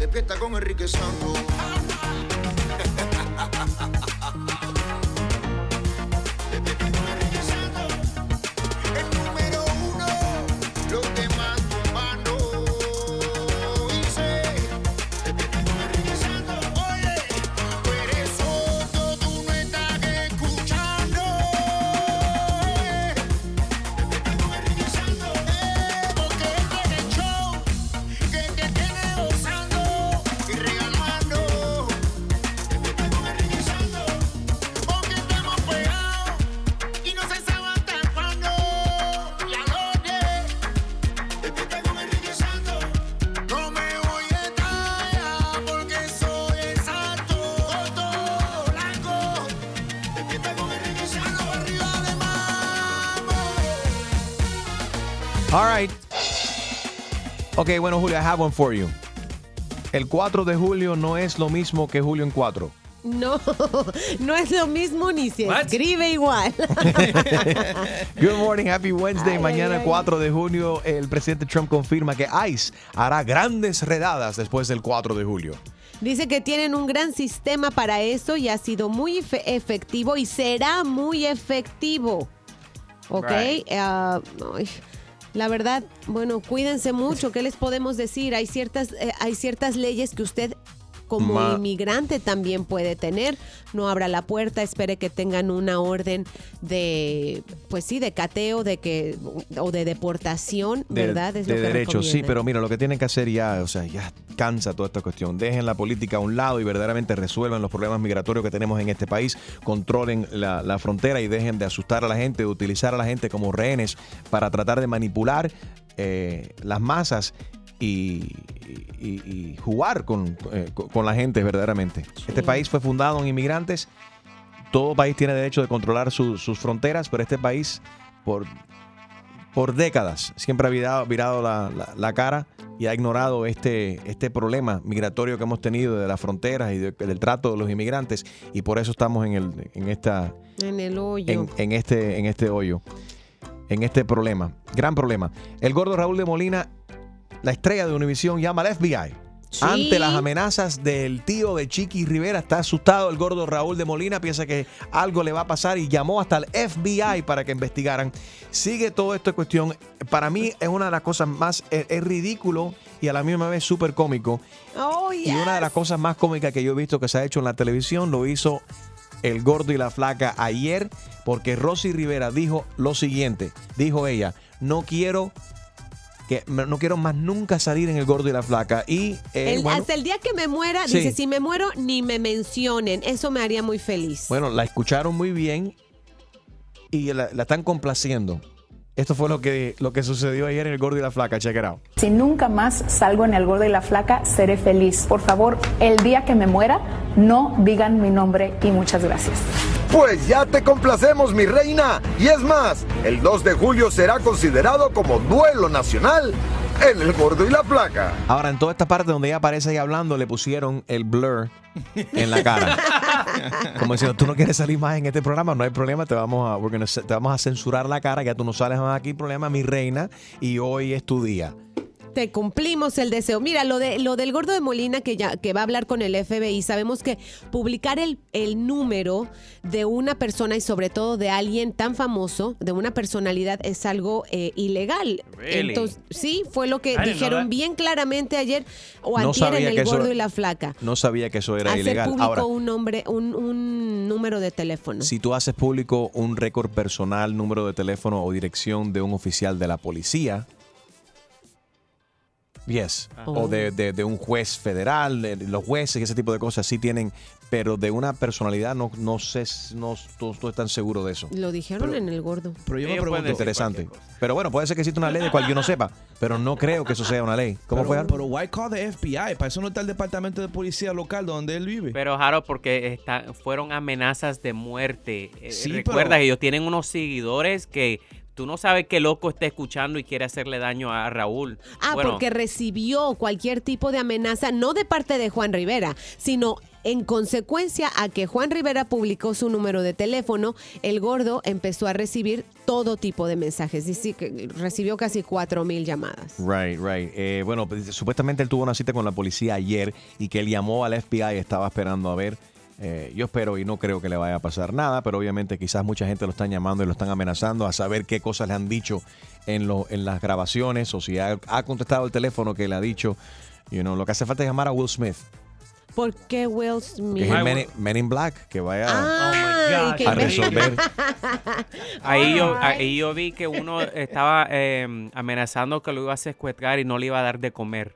Despierta con Enrique Santos. Ok, bueno, Julio, I have one for you. El 4 de julio no es lo mismo que julio en 4. No, no es lo mismo ni se What? escribe igual. Good morning, happy Wednesday. Ay, Mañana, ay, ay. 4 de junio, el presidente Trump confirma que ICE hará grandes redadas después del 4 de julio. Dice que tienen un gran sistema para eso y ha sido muy efe- efectivo y será muy efectivo. ¿Ok? Right. Ay, la verdad, bueno, cuídense mucho. ¿Qué les podemos decir? Hay ciertas, eh, hay ciertas leyes que usted como Ma- inmigrante también puede tener. No abra la puerta, espere que tengan una orden de, pues sí, de cateo, de que o de deportación, De, ¿verdad? Es de lo que derechos, sí, pero mira, lo que tienen que hacer ya, o sea, ya cansa toda esta cuestión. Dejen la política a un lado y verdaderamente resuelvan los problemas migratorios que tenemos en este país, controlen la, la frontera y dejen de asustar a la gente, de utilizar a la gente como rehenes para tratar de manipular eh, las masas y, y- y jugar con, eh, con- la gente verdaderamente. Este país fue fundado en inmigrantes. Todo país tiene derecho de controlar su- sus fronteras, pero este país, por por décadas siempre ha virado, virado la, la- la cara y ha ignorado este, este problema migratorio que hemos tenido de las fronteras y de- del trato de los inmigrantes y por eso estamos en, el, en, esta, En el hoyo. en, en este, en este hoyo, en este problema, gran problema. El gordo Raúl de Molina, la estrella de Univisión, llama al FBI. Sí. Ante las amenazas del tío de Chiqui Rivera, está asustado el gordo Raúl de Molina, piensa que algo le va a pasar y llamó hasta el FBI para que investigaran. Sigue todo esto en cuestión. Para mí es una de las cosas más, es, es ridículo y a la misma vez súper cómico. Oh, Y una de las cosas más cómicas que yo he visto que se ha hecho en la televisión lo hizo el gordo y la flaca ayer, porque Rosy Rivera dijo lo siguiente, dijo ella, no quiero que no quiero más nunca salir en el gordo y la flaca y eh, El- bueno, hasta el día que me muera, Sí. dice, si me muero, ni me mencionen. Eso me haría muy feliz. bueno, la escucharon muy bien y la, la están complaciendo. Esto fue lo que, lo que sucedió ayer en el gordo y la flaca, check it out. Si nunca más salgo en el gordo y la flaca, seré feliz. Por favor, el día que me muera, no digan mi nombre y muchas gracias. Pues ya te complacemos, mi reina. Y es más, el 2 de julio será considerado como duelo nacional en el gordo y la placa. Ahora, en toda esta parte donde ella aparece ahí hablando, le pusieron el blur en la cara. Como diciendo, tú no quieres salir más en este programa, no hay problema, te vamos a, we're gonna ce- te vamos a censurar la cara, ya tú no sales más aquí, problema, mi reina, y hoy es tu día. Te cumplimos el deseo. Mira, lo, de, lo del gordo de Molina que, ya, que va a hablar con el FBI, sabemos que publicar el, el número de una persona y sobre todo de alguien tan famoso, de una personalidad, es algo eh, ilegal. Really? Entonces, sí, fue lo que dijeron bien claramente ayer o No antier en el eso- gordo y la flaca. No sabía que eso era Hacer ilegal. público Ahora, un nombre, un, un número de teléfono. si tú haces público un récord personal, número de teléfono o dirección de un oficial de la policía, yes, o de, de- de un juez federal, de- los jueces y ese tipo de cosas sí tienen, pero de una personalidad no, no sé, no no estoy tan seguro de eso. Lo dijeron en el gordo. Pero yo me Ellos pregunto, Interesante. Pero bueno, puede ser que exista una ley de cual yo no sepa, pero no creo que eso sea una ley. ¿Cómo pero, fue? Harold? pero why call the FBI? Para eso no está el departamento de policía local donde él vive. Pero Jaro, porque está- fueron amenazas de muerte. Eh, Sí, Recuerda pero- que ellos tienen unos seguidores que tú no sabes qué loco está escuchando y quiere hacerle daño a Raúl. Ah, Bueno, porque recibió cualquier tipo de amenaza, no de parte de Juan Rivera, sino En consecuencia a que Juan Rivera publicó su número de teléfono, el gordo empezó a recibir todo tipo de mensajes. Dice que recibió casi 4 mil llamadas. Right, right. Eh, bueno, pues, supuestamente él tuvo una cita con la policía ayer y que él llamó al FBI y estaba esperando a ver. Eh, yo espero y no creo que le vaya a pasar nada, pero obviamente quizás mucha gente lo están llamando y lo están amenazando a saber qué cosas le han dicho en, lo, en las grabaciones o si ha, ha contestado el teléfono que le ha dicho. You know, lo que hace falta es llamar a Will Smith, ¿Por qué Will que Smith? es Men, Men in Black, que vaya Ay, que a resolver. Ahí yo, ahí yo vi que uno estaba eh, amenazando que lo iba a secuestrar y no le iba a dar de comer.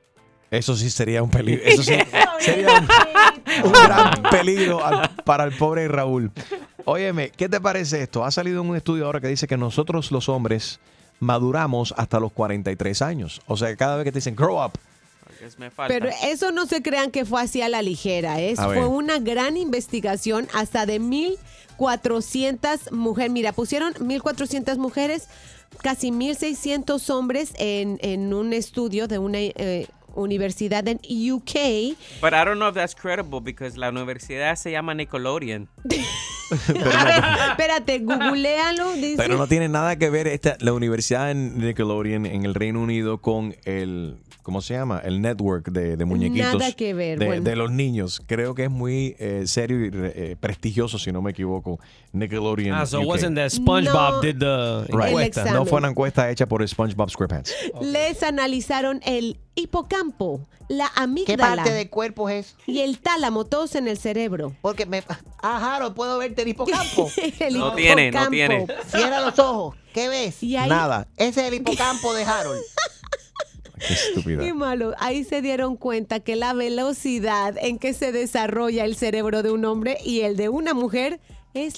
Eso sí sería un peligro. Eso sí sería un, un gran peligro al- para el pobre Raúl. Óyeme, ¿qué te parece esto? Ha salido un estudio ahora que dice que nosotros los hombres maduramos hasta los 43 años. O sea, cada vez que te dicen grow up, Porque me falta. Pero eso no se crean que fue así a la ligera. A ver. fue una gran investigación hasta de 1.400 mujeres. Mira, pusieron 1.400 mujeres, casi 1.600 hombres en, en un estudio de una eh, universidad en UK. But I don't know if that's credible because la universidad se llama Nickelodeon. A ver, espérate, googlealo. Dice. pero no tiene nada que ver esta, la universidad en Nickelodeon en el Reino Unido con el, ¿cómo se llama? El network de, de muñequitos. Nada que ver, De, bueno. de los niños. Creo que es muy eh, serio y eh, prestigioso, si no me equivoco. Nickelodeon. Ah, so UK. wasn't that SpongeBob No. did the Right. encuesta. No fue una encuesta hecha por SpongeBob SquarePants. Les analizaron el hipocampo, la ¿Qué amígdala parte del cuerpo es? y el tálamo, todos en el cerebro. Porque me. Ah, Harold, puedo verte el hipocampo. El No tiene, no tiene. Cierra los ojos. ¿Qué ves? Y ahí, Nada. Ese es el hipocampo de Harold. Qué estúpida. Qué malo. Ahí se dieron cuenta que la velocidad en que se desarrolla el cerebro de un hombre y el de una mujer es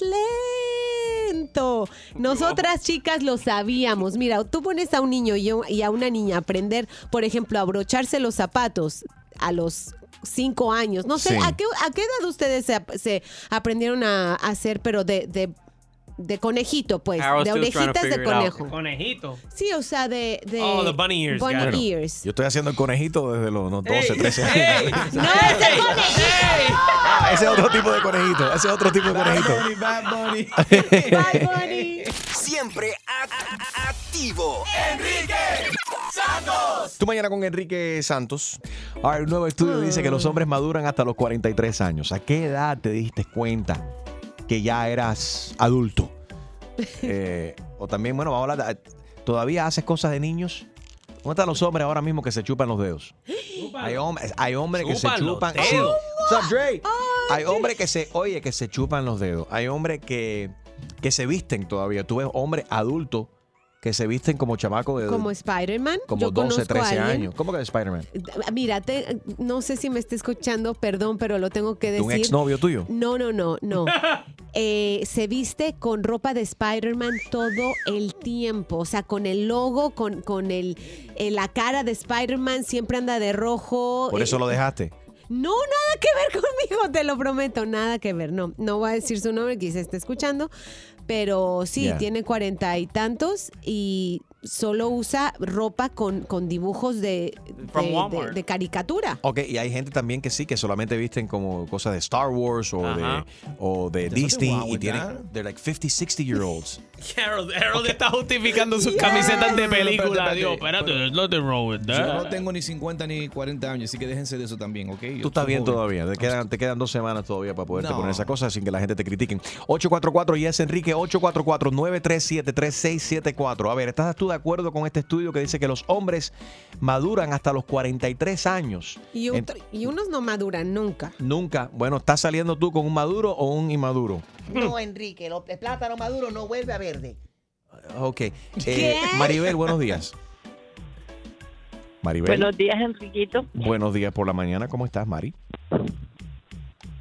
lento. Nosotras chicas lo sabíamos. Mira, tú pones a un niño y a- una niña a aprender, por ejemplo, a abrocharse los zapatos a los cinco años. No sé, Sí. ¿a, qué, a qué edad ustedes se, ap- se aprendieron a hacer, pero de... de de conejito, pues, I was de still trying to orejitas de figure it out. conejo. Conejito. Sí, o sea, de, de Oh, the bunny ears, bunny got it. ears. Yo estoy haciendo el conejito desde los no, 12, 13 años. Hey, No, ese conejito. Ah, ese es otro tipo de conejito. Ese es otro tipo de conejito. Bunny, Bad Bunny. Bye, Bunny. Siempre a- a- a- activo. Tú mañana con Enrique Santos. Ahora, un nuevo estudio dice que los hombres maduran hasta los 43 años. ¿A qué edad te diste cuenta que ya eras adulto? Eh, o también, bueno, vamos a hablar de- ¿Todavía haces cosas de niños? ¿Dónde están los hombres ahora mismo que se chupan los dedos? Hay, hombres, hay hombres que se Chupan los chupan. dedos. Sí. What's up, Dre? Hay hombres que se, oye, que se chupan los dedos. Hay hombres que, que se visten todavía. Tú ves hombres adultos que se visten como chamacos de Como Spider-Man. como Yo 12, conozco a 13 alguien. años. ¿Cómo que de Spider-Man? Mira, te- no sé si me está escuchando, perdón, pero lo tengo que ¿De un decir. exnovio tuyo? No, no, no, no. Eh, se viste con ropa de Spider-Man todo el tiempo. O sea, con el logo, con, con el, eh, la cara de Spider-Man, siempre anda de rojo. Por eso Eh, lo dejaste. No, nada que ver conmigo, te lo prometo, nada que ver. No, no voy a decir su nombre, quizá esté escuchando, pero sí, Ya. tiene cuarenta y tantos y solo usa ropa con, con dibujos de, de- de- de caricatura. Ok, y hay gente también que sí, que solamente visten como cosas de Star Wars o de, Ajá. o de There's nothing Disney y tienen, they're like 50, 60 year olds. Harold, Harold está justificando sus camisetas de película. Dios, espérate, that. Yo no tengo ni 50 ni 40 años, así que déjense de eso también, ¿ok? Yo Tú estás bien joven. todavía, te quedan, te quedan dos semanas todavía para poderte No. poner esas cosas sin que la gente te critiquen. 844 y es Enrique, 844-937-3674. A ver, ¿estás tú de acuerdo con este estudio que dice que los hombres maduran hasta los 43 años? Y, y unos no maduran nunca. Nunca. Bueno, ¿estás saliendo tú con un maduro o un inmaduro? No, Enrique, el plátano maduro no vuelve a verde. Ok. Eh. Maribel, buenos días. Maribel. Buenos días, Enriquito. Buenos días por la mañana. ¿Cómo estás, Mari?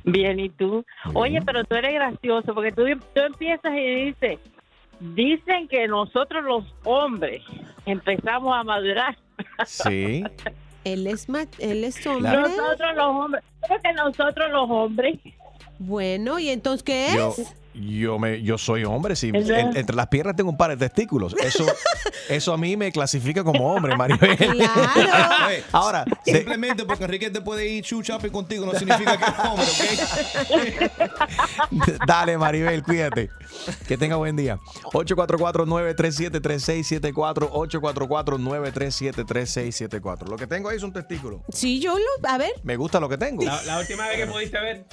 Bien, ¿y tú? Oye, pero tú eres gracioso porque tú, tú empiezas y dices, dicen que nosotros los hombres empezamos a madurar. Sí. Él es, él es hombre. Nosotros los hombres, creo que nosotros los hombres, Bueno, ¿y entonces qué es? Yo, Yo me, yo soy hombre, sí. En- entre las piernas tengo un par de testículos. Eso, eso a mí me clasifica como hombre, Maribel. Oye, Ahora, simplemente porque Enrique te puede ir shopping contigo no significa que es hombre, ¿ok? dale, Maribel, cuídate. Que tenga buen día. 844-937-3674. 844-937-3674. Lo que tengo ahí es un testículo. Sí, yo lo. A ver. Me gusta lo que tengo. La, la última vez que pudiste ver.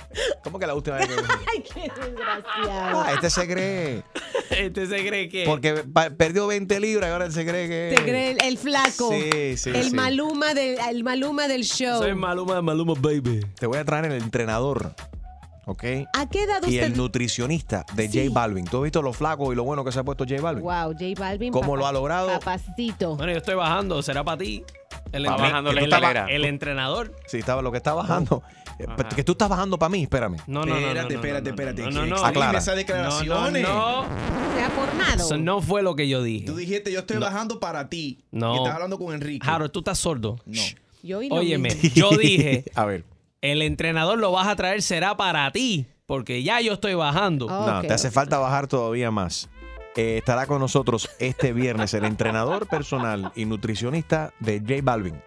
¿Cómo que la última vez que Ay, qué desgraciado. Ah, este se cree. Este se cree que. Porque perdió 20 libras y ahora él se cree que. Te cree el, el flaco. Sí, sí, El sí. maluma del, el maluma del show. Soy Maluma, Maluma, baby. Te voy a traer el entrenador. ¿Ok? ¿A qué edad Y usted? el nutricionista de Sí. J Balvin. ¿Tú has visto lo flaco y lo bueno que se ha puesto J Balvin? Wow, J Balvin. ¿Cómo lo ha logrado? Papacito. Bueno, yo estoy bajando, será para ti. El, Va bajando la el- escalera. el entrenador. Sí, estaba lo que está bajando. Eh, Ajá. Que tú estás bajando para mí, espérame. No, no, no, no, Espérate, no, no, espérate, no, espérate. No, no, no. Aclara. esas No, no, declaraciones. no. Se ha formado. Eso no fue lo que yo dije. Tú dijiste, yo estoy bajando para ti. No. Y estás hablando con Enrique. Harold, tú estás sordo. No. Yo Óyeme, yo dije, A ver. El entrenador lo vas a traer será para ti, porque ya yo estoy bajando. Oh. No, te hace falta bajar todavía más. Eh, estará con nosotros este viernes el entrenador personal y nutricionista de J Balvin.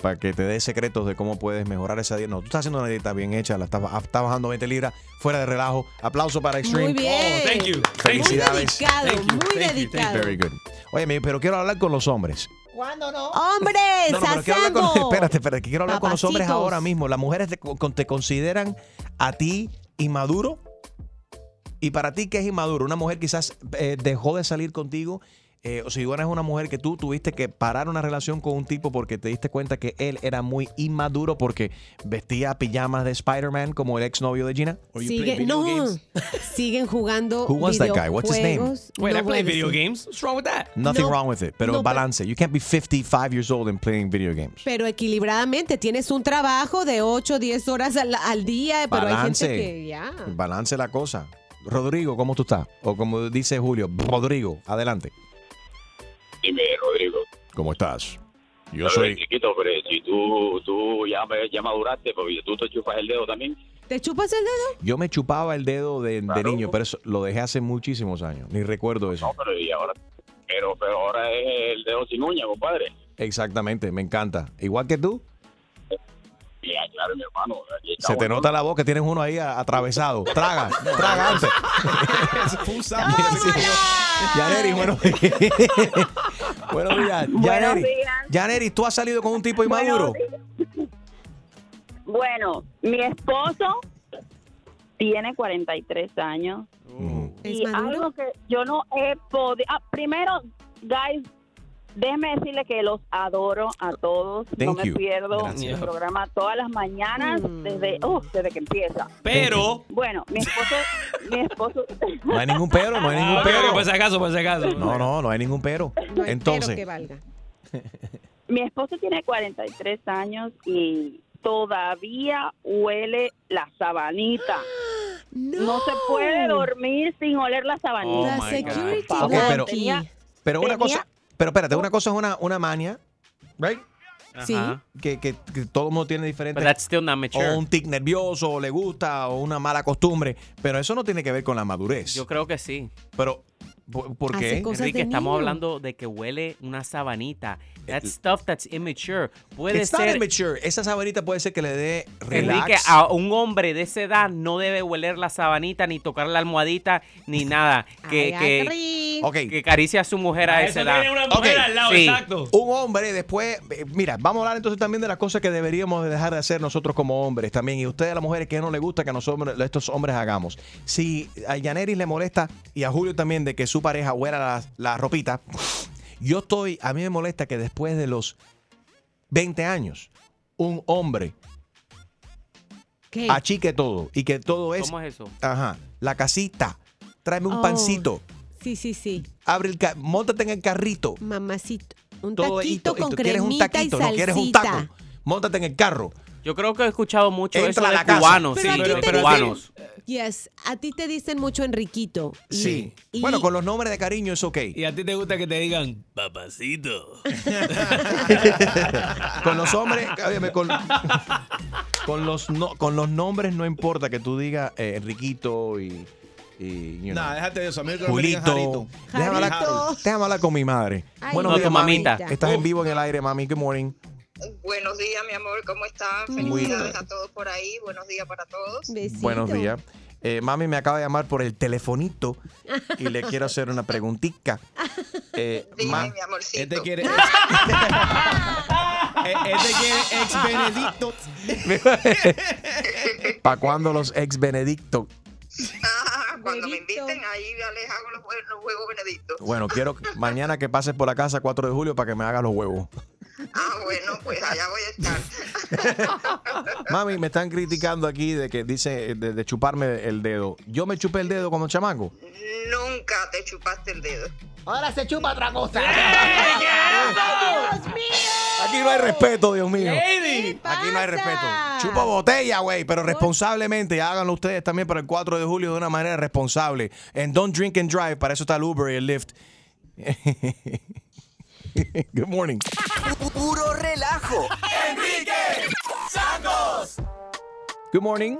Para que te dé secretos de cómo puedes mejorar esa dieta. No, tú estás haciendo una dieta bien hecha, la estás, ba- estás bajando 20 libras, fuera de relajo. Aplauso para Extreme. Muy bien. Oh, thank you. Muy Felicidades. dedicado, Thank you, muy thank you, thank you. dedicado. Very good. Oye, pero quiero hablar con los hombres. ¿Cuándo no? ¡Hombres! No, no, pero quiero hablar con, ¡Hacemos! espérate, espérate, que quiero hablar con los hombres ahora mismo. Las mujeres te consideran a ti inmaduro. Y para ti, ¿qué es inmaduro? Una mujer quizás eh, dejó de salir contigo. Eh, o si tú eres una mujer que tú tuviste que parar una relación con un tipo porque te diste cuenta que él era muy inmaduro porque vestía pijamas de Spider-Man como el exnovio de Gina. Sigue, no, games. siguen jugando Who was that guy? What's his name? videojuegos. Wait, No I play video games. What's wrong with that? Nothing No, wrong with it. Pero no, pero- balance. You can't be 55 years old and playing video games. Pero equilibradamente, tienes un trabajo de 8, 10 horas al, al día, pero hay Balance. gente que ya. Balance la cosa. Rodrigo, ¿cómo tú estás? O como dice Julio, Rodrigo, adelante. Dime, Rodrigo. ¿Cómo estás? Yo Pero, soy. Chiquito, pero si tú, tú ya, me- ya maduraste, porque tú te chupas el dedo también. ¿Te chupas el dedo? Yo me chupaba el dedo de, de Claro. niño, pero eso lo dejé hace muchísimos años. Ni recuerdo eso. No, pero y ahora, pero, pero ahora es el dedo sin uña, compadre. Exactamente, me encanta. Igual que tú, Ya, claro, mi hermano. aquí se te nota la voz que tienes uno ahí atravesado. Traga, traga antes. Yaneri, buenos Buenos días. Buenos Yaneri, días. Yaneri, ¿tú has salido con un tipo inmaduro? Bueno, mi esposo tiene 43 años. ¿Es y algo que yo no he podido... Ah, primero, guys, déjeme decirle que los adoro a todos. no me you. pierdo Gracias. el programa todas las mañanas Mm. desde, uh, desde que empieza. Pero. Bueno, mi esposo... mi esposo No hay ningún pero, no hay ningún pero. por si acaso, por si acaso. No, no, no hay ningún pero. No hay Entonces, pero que valga. Mi esposo tiene 43 años y todavía huele la sabanita. No, No se puede dormir sin oler la sabanita. Oh, La security Ok, Ok, guard pero- aquí. Tenía- pero una tenía- cosa, pero espérate, una cosa es una, una maña, right? Sí. Que, que todo el mundo tiene diferente. But that's still not mature. O un tic nervioso, o le gusta, o una mala costumbre. Pero eso no tiene que ver con la madurez. Yo creo que sí. Pero, ¿por, qué? Enrique, estamos niño. hablando de que huele una sabanita. That's stuff that's immature. Puede It's not ser. immature. Esa sabanita puede ser que le dé Enrique, relax. a un hombre de esa edad no debe hueler la sabanita, ni tocar la almohadita, ni nada. Que, Ay, que, acaricie a su mujer a esa edad. una mujer al lado, sí. exacto. Un hombre después, eh, mira, vamos a hablar entonces también de las cosas que deberíamos de dejar de hacer nosotros como hombres también. Y ustedes, las mujeres, que no les gusta que nosotros, estos hombres hagamos. Si a Yaneris le molesta y a Julio también de que su pareja huela la, la ropita, yo estoy, a mí me molesta que después de los 20 años, un hombre ¿Qué? achique todo y que todo es, ¿Cómo es eso? ajá, la casita, tráeme un Oh. pancito, Sí, sí, sí. abre el, montate en el carrito, Mamacito. Un todo taquito esto, y con tú quieres un cremita taquito, y no quieres un taco, salsita. montate en el carro. Yo creo que he escuchado mucho Entra eso a de la casa. cubanos, Pero sí, a ti de te dicen- cubanos. Yes, a ti te dicen mucho Enriquito. Y- Sí. y- Bueno, con los nombres de cariño es ok. Y a ti te gusta que te digan, papacito. con los hombres, óyeme, con, con los no- con los nombres no importa que tú digas eh, Enriquito y y you Nah, know, déjate de eso. A mí el que me digan Julito. Jarito. Déjame hablar, Jarito. déjame hablar con mi madre. Ay, no, días, tu mami. mamita. Estás en vivo en el aire, mami. Good morning. Buenos días, mi amor, ¿cómo están? Muy Felicidades a todos por ahí. Buenos días para todos. Besito. Buenos días. Eh, mami me acaba de llamar por el telefonito y le quiero hacer una preguntita. Eh, Dime, ma- mi amorcito. Este quiere. Eh, este quiere ex Benedicto. ¿Para cuándo los ex Benedicto? Ah, cuando me Benedicto. inviten, ahí ya les hago los, juegos benedictos. Bueno, quiero mañana que pases por la casa 4 de julio para que me haga los huevos. Ah, bueno, pues allá voy a estar. Mami, me están criticando aquí de que dice de, de chuparme el dedo. Yo me chupé el dedo como chamaco. Nunca te chupaste el dedo. Ahora se chupa otra cosa. Aquí no hay respeto, Dios mío. Lady. Aquí no hay respeto. Chupa botella, güey, pero responsablemente. Háganlo ustedes también para el 4 de julio de una manera responsable. And don't drink and drive. Para eso está el Uber y el Lyft. Good morning. Puro relajo. Good morning.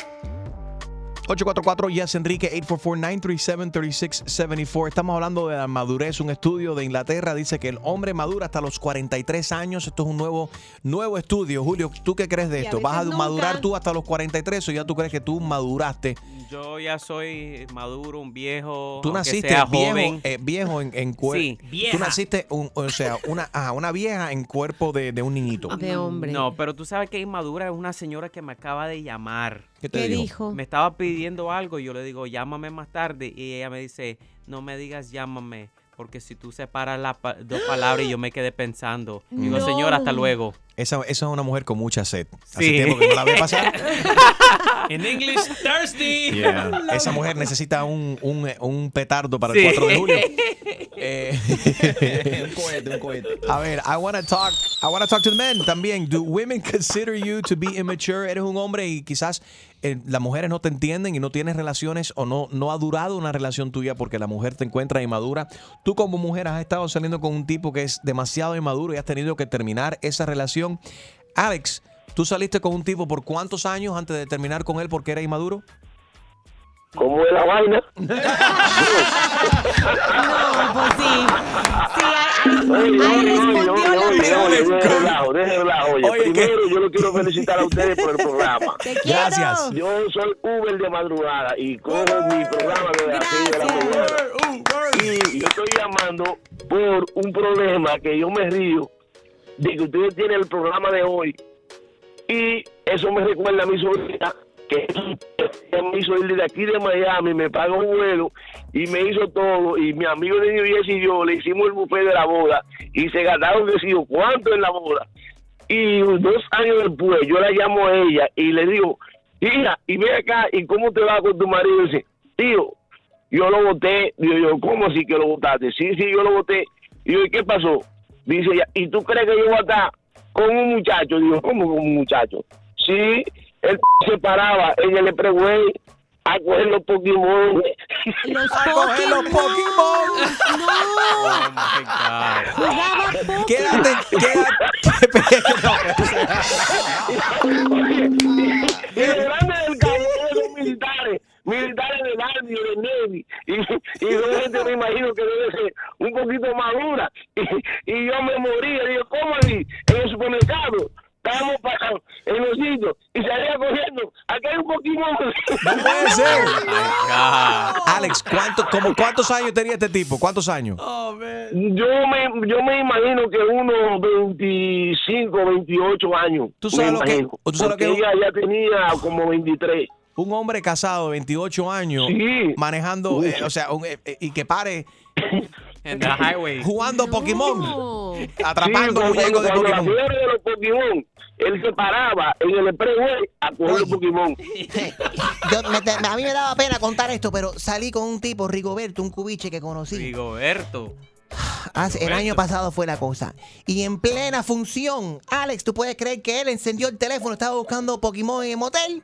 844 Yes Enrique 844-937-3674. Estamos hablando de la madurez. Un estudio de Inglaterra dice que el hombre madura hasta los 43 años. Esto es un nuevo, nuevo estudio. Julio, ¿tú qué crees de esto? ¿Vas a madurar tú hasta los 43 o ya tú crees que tú maduraste? Yo ya soy maduro, un viejo. Tú naciste sea viejo, joven. eh, viejo en, en cuerpo. Sí, Tú naciste, un- o sea, una, ajá, una vieja en cuerpo de, de un niñito. De hombre. No, pero tú sabes que inmadura es una señora que me acaba de llamar. ¿Qué te ¿Qué digo? dijo? Me estaba pidiendo algo y yo le digo, llámame más tarde. Y ella me dice, no me digas llámame, porque si tú separas las pa- dos palabras y yo me quedé pensando. Digo, No. señora, hasta luego. Esa, esa es una mujer con mucha sed. Hace Sí. tiempo que no la ve pasar. En English, thirsty. Yeah. Esa mujer necesita un, un, un petardo para Sí. el 4 de julio. Eh, un cohete, un cohete. a ver, I want to talk, I want to talk to the men también. Do women consider you to be immature? Eres un hombre y quizás eh, las mujeres no te entienden y no tienes relaciones o no, no ha durado una relación tuya porque la mujer te encuentra inmadura. Tú como mujer has estado saliendo con un tipo que es demasiado inmaduro y has tenido que terminar esa relación. Alex, ¿tú saliste con un tipo por cuántos años antes de terminar con él porque era inmaduro? ¿Cómo es la vaina? No, pues sí. Sí, Oye, de de primero yo lo quiero felicitar a ustedes por el programa. Te. Gracias. Yo soy Uber de madrugada y cojo mi programa desde las de la mañana. Y yo estoy llamando por un problema que yo me río de que ustedes tienen el programa de hoy. Y eso me recuerda a mi sobrina que me hizo ir de aquí de Miami, me pagó un vuelo y me hizo todo. Y mi amigo de New Jersey y yo le hicimos el buffet de la boda y se gastaron yo cuánto en la boda. Y dos años después yo la llamo a ella y le digo, hija, y ve acá, ¿y cómo te va con tu marido? Y dice, tío, yo lo voté. Digo yo, ¿cómo así que lo votaste? Sí, sí, yo lo voté. Y yo, ¿y qué pasó? Dice ella, ¿y tú crees que yo voy a estar con un muchacho? Digo, ¿cómo con un muchacho? Sí, él se paraba en el Expressway a coger los Pokémon. Los A coger los Pokémon. Oh No. my God. Jugaba Pokémon. Quédate, y los grandes del cabo son militares, militares del Army o del Navy. Y, y son gente, me imagino que debe ser un poquito madura. Y, y yo me moría, digo, ¿cómo así? En el supermercado. Estábamos parados en los sitios y salía cogiendo. Aquí hay un Pokémon. No puede ser. God. Alex, ¿cuánto, como, ¿cuántos años tenía este tipo? ¿Cuántos años? Yo me, yo me imagino que unos 25, 28 años. ¿Tú sabes me lo que- tú sabes lo que- ella ya tenía como 23. Un hombre casado, 28 años, Sí. manejando, eh, o sea, un- eh, eh, y que pare En the highway. jugando Pokémon, No. atrapando Sí, muñecos de Pokémon. de los Pokémon, él se paraba en el expressway a coger los. Pokémon. Yo- me- a mí me daba pena contar esto, pero salí con un tipo, Rigoberto, un cubiche que conocí. Rigoberto. Hace- el año pasado fue la cosa. Y en plena función, Alex, ¿tú puedes creer que él encendió el teléfono, estaba buscando Pokémon en el motel?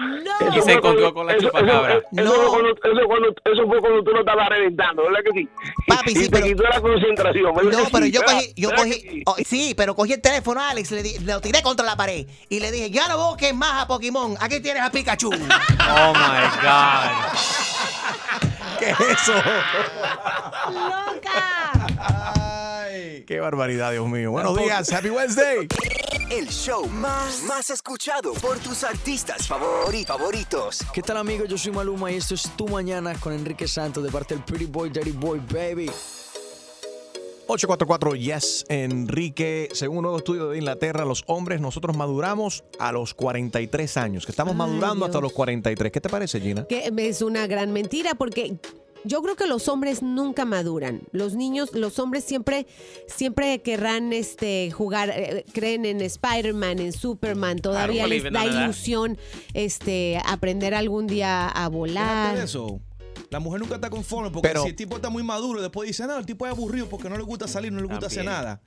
No. Y se encontró con la eso, chupacabra. Eso, eso, No. fue cuando, eso, cuando- eso fue cuando tú lo estabas reventando, ¿verdad que sí? Papi, y sí, te pero- quitó la concentración, ¿verdad No, que pero sí? yo cogí, yo ¿Verdad que cogí, sí? oh, sí, pero cogí el teléfono a Alex, le di- lo tiré contra la pared y le dije, ya no busques más a Pokémon, aquí tienes a Pikachu. Oh my God. ¿Qué es eso? ¡Loca! Qué barbaridad, Dios mío. Buenos días, Happy Wednesday. El show más, más escuchado por tus artistas favori- favoritos. ¿Qué tal amigos? Yo soy Maluma y esto es Tu Mañana con Enrique Santos de parte del Pretty Boy, Dirty Boy, baby. 844 Yes, Enrique. Según un nuevo estudio de Inglaterra, los hombres nosotros maduramos a los 43 años, que estamos Ay, madurando hasta los 43. ¿Qué te parece, Gina? Que es una gran mentira porque yo creo que los hombres nunca maduran. Los niños, los hombres siempre, siempre querrán este, jugar, eh, creen en Spider-Man, en Superman, todavía les da ilusión este, aprender algún día a volar. eso. La mujer nunca está conforme porque Pero- si el tipo está muy maduro, después dice, no, el tipo es aburrido porque no le gusta salir, no le gusta hacer nada.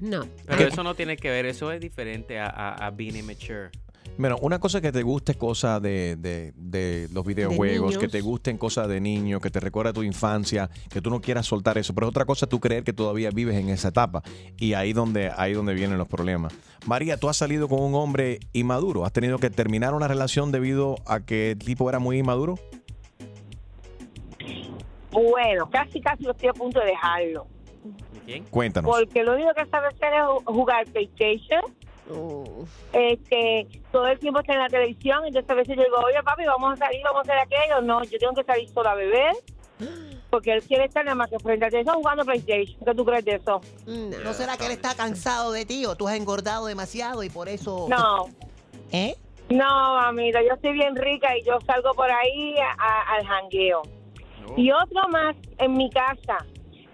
No. Pero eso no tiene que ver, eso es diferente a, a, a being immature. Bueno, una cosa que te guste es cosa de, de- de los videojuegos, que te gusten cosas de niño, que te recuerda tu infancia, que tú no quieras soltar eso. Pero es otra cosa tú creer que todavía vives en esa etapa. Y ahí donde, ahí donde vienen los problemas. María, tú has salido con un hombre inmaduro. ¿Has tenido que terminar una relación debido a que el tipo era muy inmaduro? Bueno, casi casi yo estoy a punto de dejarlo. Cuéntanos. Porque lo único que sabe hacer es ju- jugar PlayStation. Este, todo el tiempo está en la televisión. Entonces a veces yo digo, oye papi, vamos a salir, vamos a hacer aquello. No, yo tengo que salir sola a beber. Porque él quiere estar nada más que frente a televisión jugando PlayStation. ¿Qué tú crees de eso? ¿No será que él está cansado de ti o tú has engordado demasiado y por eso... No. ¿Eh? No, mamita, yo estoy bien rica y yo salgo por ahí a- a- al jangueo. Y otro más en mi casa,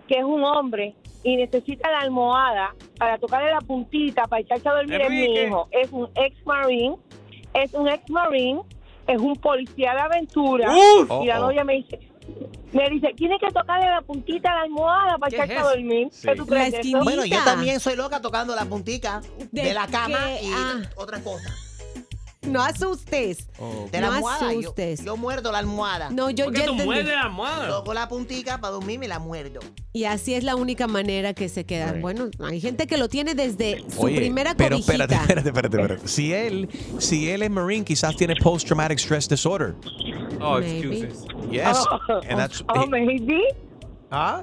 que es un hombre y necesita la almohada para tocarle la puntita, para echarse a dormir en mi hijo. Es un ex-marine, es un ex-marine, es un policía de aventura. Uf. y la Oh, oh. novia me dice, me dice, tiene que tocarle la puntita a la almohada para ¿Qué echarse es a dormir. Sí. ¿Qué tú crees? Bueno, yo también soy loca tocando la puntica de, ¿De la cama y Ah. otras cosas. No asustes. De la no almohada. Yo, asustes. yo muerdo la almohada. No, yo- ¿Por qué tú muerdes la almohada? Toco la puntica para dormirme y la muerdo. Y así es la única manera que se quedan. Bueno, hay gente que lo tiene desde su Oye, primera pero cobijita. espérate, espérate, espérate, espérate. Si él, si él es Marine, quizás tiene post-traumatic stress disorder. Oh, Maybe. excuses. Yes. Oh, and that's, oh, maybe. ¿Ah?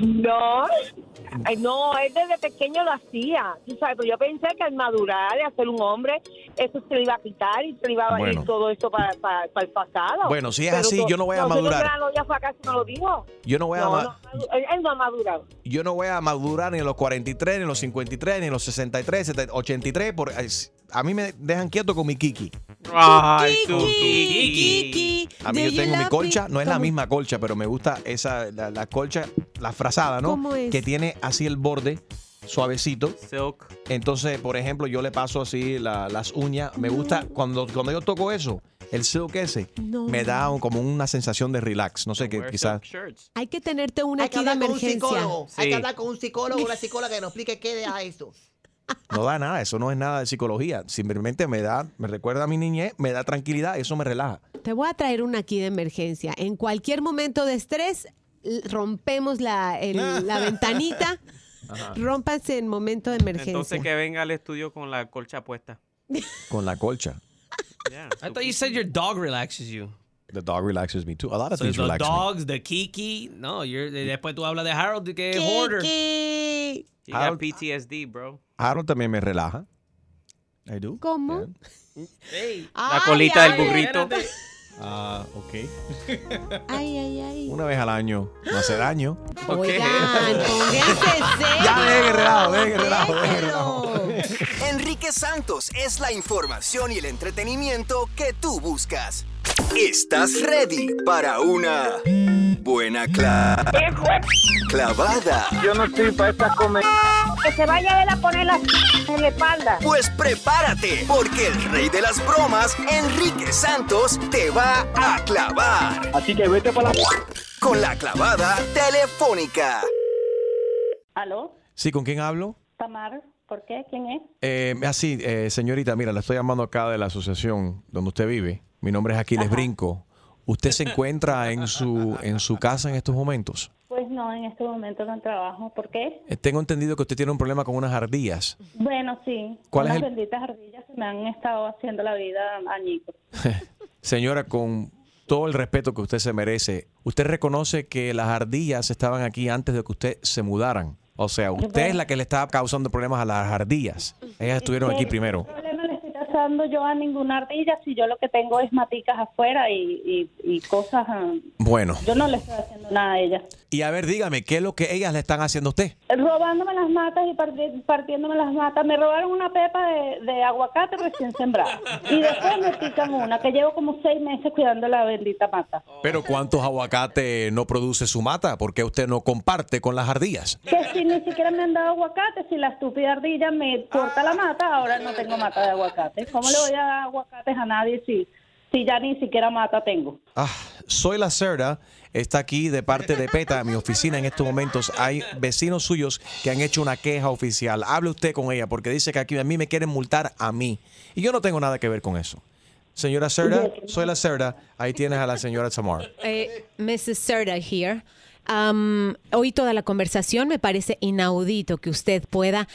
No, Ay, no, él desde pequeño lo hacía. Tú sabes, pero yo pensé que al madurar y hacer un hombre, eso se le iba a quitar y se le iba a Bueno. ir todo esto para, para, para el pasado. Bueno, si es Pero así, yo no voy a madurar. La novia fue acá, no lo dijo. Yo no voy a no, él, no ha madurado. yo no voy a madurar ni en los 43, ni en los 53, ni en los 63, 70, 83. Por, a mí me dejan quieto con mi Kiki. Ay, su Kiki. A mí yo tengo mi colcha, no es la misma colcha, pero me gusta esa, la, la colcha, la frazada, ¿no? ¿Cómo es? Que tiene así el borde suavecito. Silk. Entonces, por ejemplo, yo le paso así la- las uñas. Me gusta cuando, cuando yo toco eso, el silk ese, No. me da un- como una sensación de relax. No sé, que quizás... Hay que tenerte una Hay que aquí de hablar con un emergencia. psicólogo. Hay Sí. que hablar con un psicólogo o una psicóloga que nos explique qué deja esto. No da nada, eso no es nada de psicología. Simplemente me da, me recuerda a mi niñez, me da tranquilidad, eso me relaja. Te voy a traer una aquí de emergencia. En cualquier momento de estrés, rompemos la, el- la ventanita. Rómpanse en momento de emergencia. Entonces que venga al estudio con la colcha puesta. Con la colcha. I thought you said your dog relaxes you. The dog relaxes me too. A lot of So things the relax me. dogs, the Kiki. No, you're, después tú hablas de Harold que es hoarder. You got Harold- PTSD, bro. Harold también me relaja. I do. ¿Cómo? La colita del burrito. Ah, ok. Ay, ay, ay. Una vez al año, no hace daño. Oigan, pónganse. Ya, relajo, dejen el relajo, dejen el relajo. Enrique Santos es la información y el entretenimiento que tú buscas. ¿Estás ready para una buena cla- clavada? Yo no estoy para esta comer. Que se vaya él a poner la en la espalda. Pues prepárate, porque el rey de las bromas, Enrique Santos, te va a clavar. Así que vete para la... Con la clavada telefónica. ¿Aló? Sí, ¿con quién hablo? Tamar, ¿por qué? ¿Quién es? Eh, así, eh, señorita, mira, la estoy llamando acá de la asociación donde usted vive. Mi nombre es Aquiles Brinco. ¿Usted se encuentra en su, en su casa en estos momentos? Pues no, en este momento no trabajo. ¿Por qué? Eh, tengo entendido que usted tiene un problema con unas ardillas. Bueno, sí. ¿Cuál es Unas el- benditas ardillas que me han estado haciendo la vida añicos. Señora, con todo el respeto que usted se merece, usted reconoce que las ardillas estaban aquí antes de que usted se mudaran. O sea, usted es la que le estaba causando problemas a las ardillas. Ellas estuvieron aquí primero. ¿Qué problema le estoy causando yo a ninguna ardilla si yo lo que tengo es maticas afuera y, y, y cosas? ah, Bueno, Yo no le estoy haciendo nada a ellas. y a ver, dígame, ¿qué es lo que ellas le están haciendo a usted? Robándome las matas y parti- partiéndome las matas. Me robaron una pepa de, de aguacate recién sembrada. Y después me pican una, que llevo como seis meses cuidando la bendita mata. Pero ¿cuántos aguacates no produce su mata? ¿Por qué usted no comparte con las ardillas? Que si ni siquiera me han dado aguacate, si la estúpida ardilla me corta la mata, ahora no tengo mata de aguacate. ¿Cómo le voy a dar aguacates a nadie si, si ya ni siquiera mata tengo? Ah, soy la Cerda, está aquí de parte de PETA, mi oficina en estos momentos. Hay vecinos suyos que han hecho una queja oficial. Hable usted con ella porque dice que aquí a mí me quieren multar a mí. Y yo no tengo nada que ver con eso. Señora Cerda, soy la Cerda. Ahí tienes a la señora Tamar. Eh, Mrs. Serda here. Um, oí toda la conversación. Me parece inaudito que usted pueda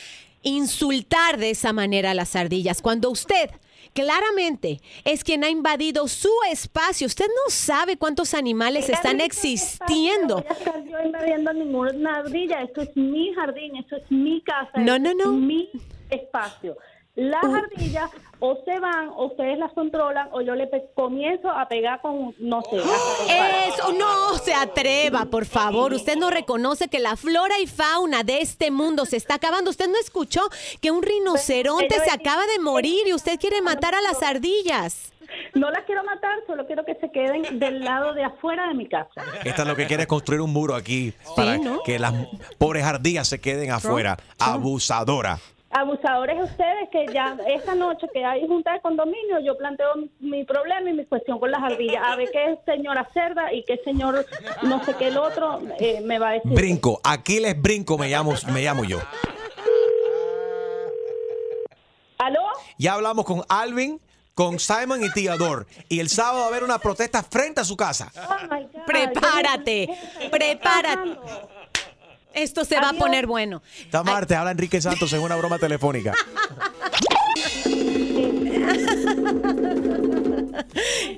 insultar de esa manera a las ardillas cuando usted claramente es quien ha invadido su espacio. Usted no sabe cuántos animales están existiendo. No voy a estar yo invadiendo ninguna ardilla. Esto es mi jardín, esto es mi casa. No, esto no, es no. mi espacio. Las ardillas o se van, o ustedes las controlan, o yo le comienzo a pegar con, no sé. Eso, no se atreva, por favor. Usted no reconoce que la flora y fauna de este mundo se está acabando. Usted no escuchó que un rinoceronte se acaba de morir y usted quiere matar a las ardillas. No las quiero matar, solo quiero que se queden del lado de afuera de mi casa. Esta lo que quiere es construir un muro aquí para ¿no? que las pobres ardillas se queden afuera. Abusadora. Abusadores ustedes que ya esta noche que hay junta de condominio, yo planteo mi problema y mi cuestión con las ardillas. A ver qué señora cerda y qué señor no sé qué el otro eh, me va a decir. Brinco. Aquiles Brinco me llamo, me llamo yo. ¿Aló? Ya hablamos con Alvin, con Simon y Tiador. Y el sábado va a haber una protesta frente a su casa. Prepárate, prepárate. Esto se va a poner bueno. Tamar, te habla Enrique Santos en una broma telefónica.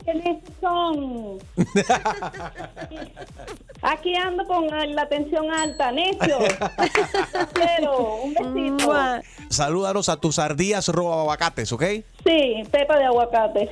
¿Quiénes son? Aquí ando con la tensión alta, necio. Pero, un besito. Salúdanos a tus ardillas roba aguacates, ¿ok? Sí, pepa de aguacate.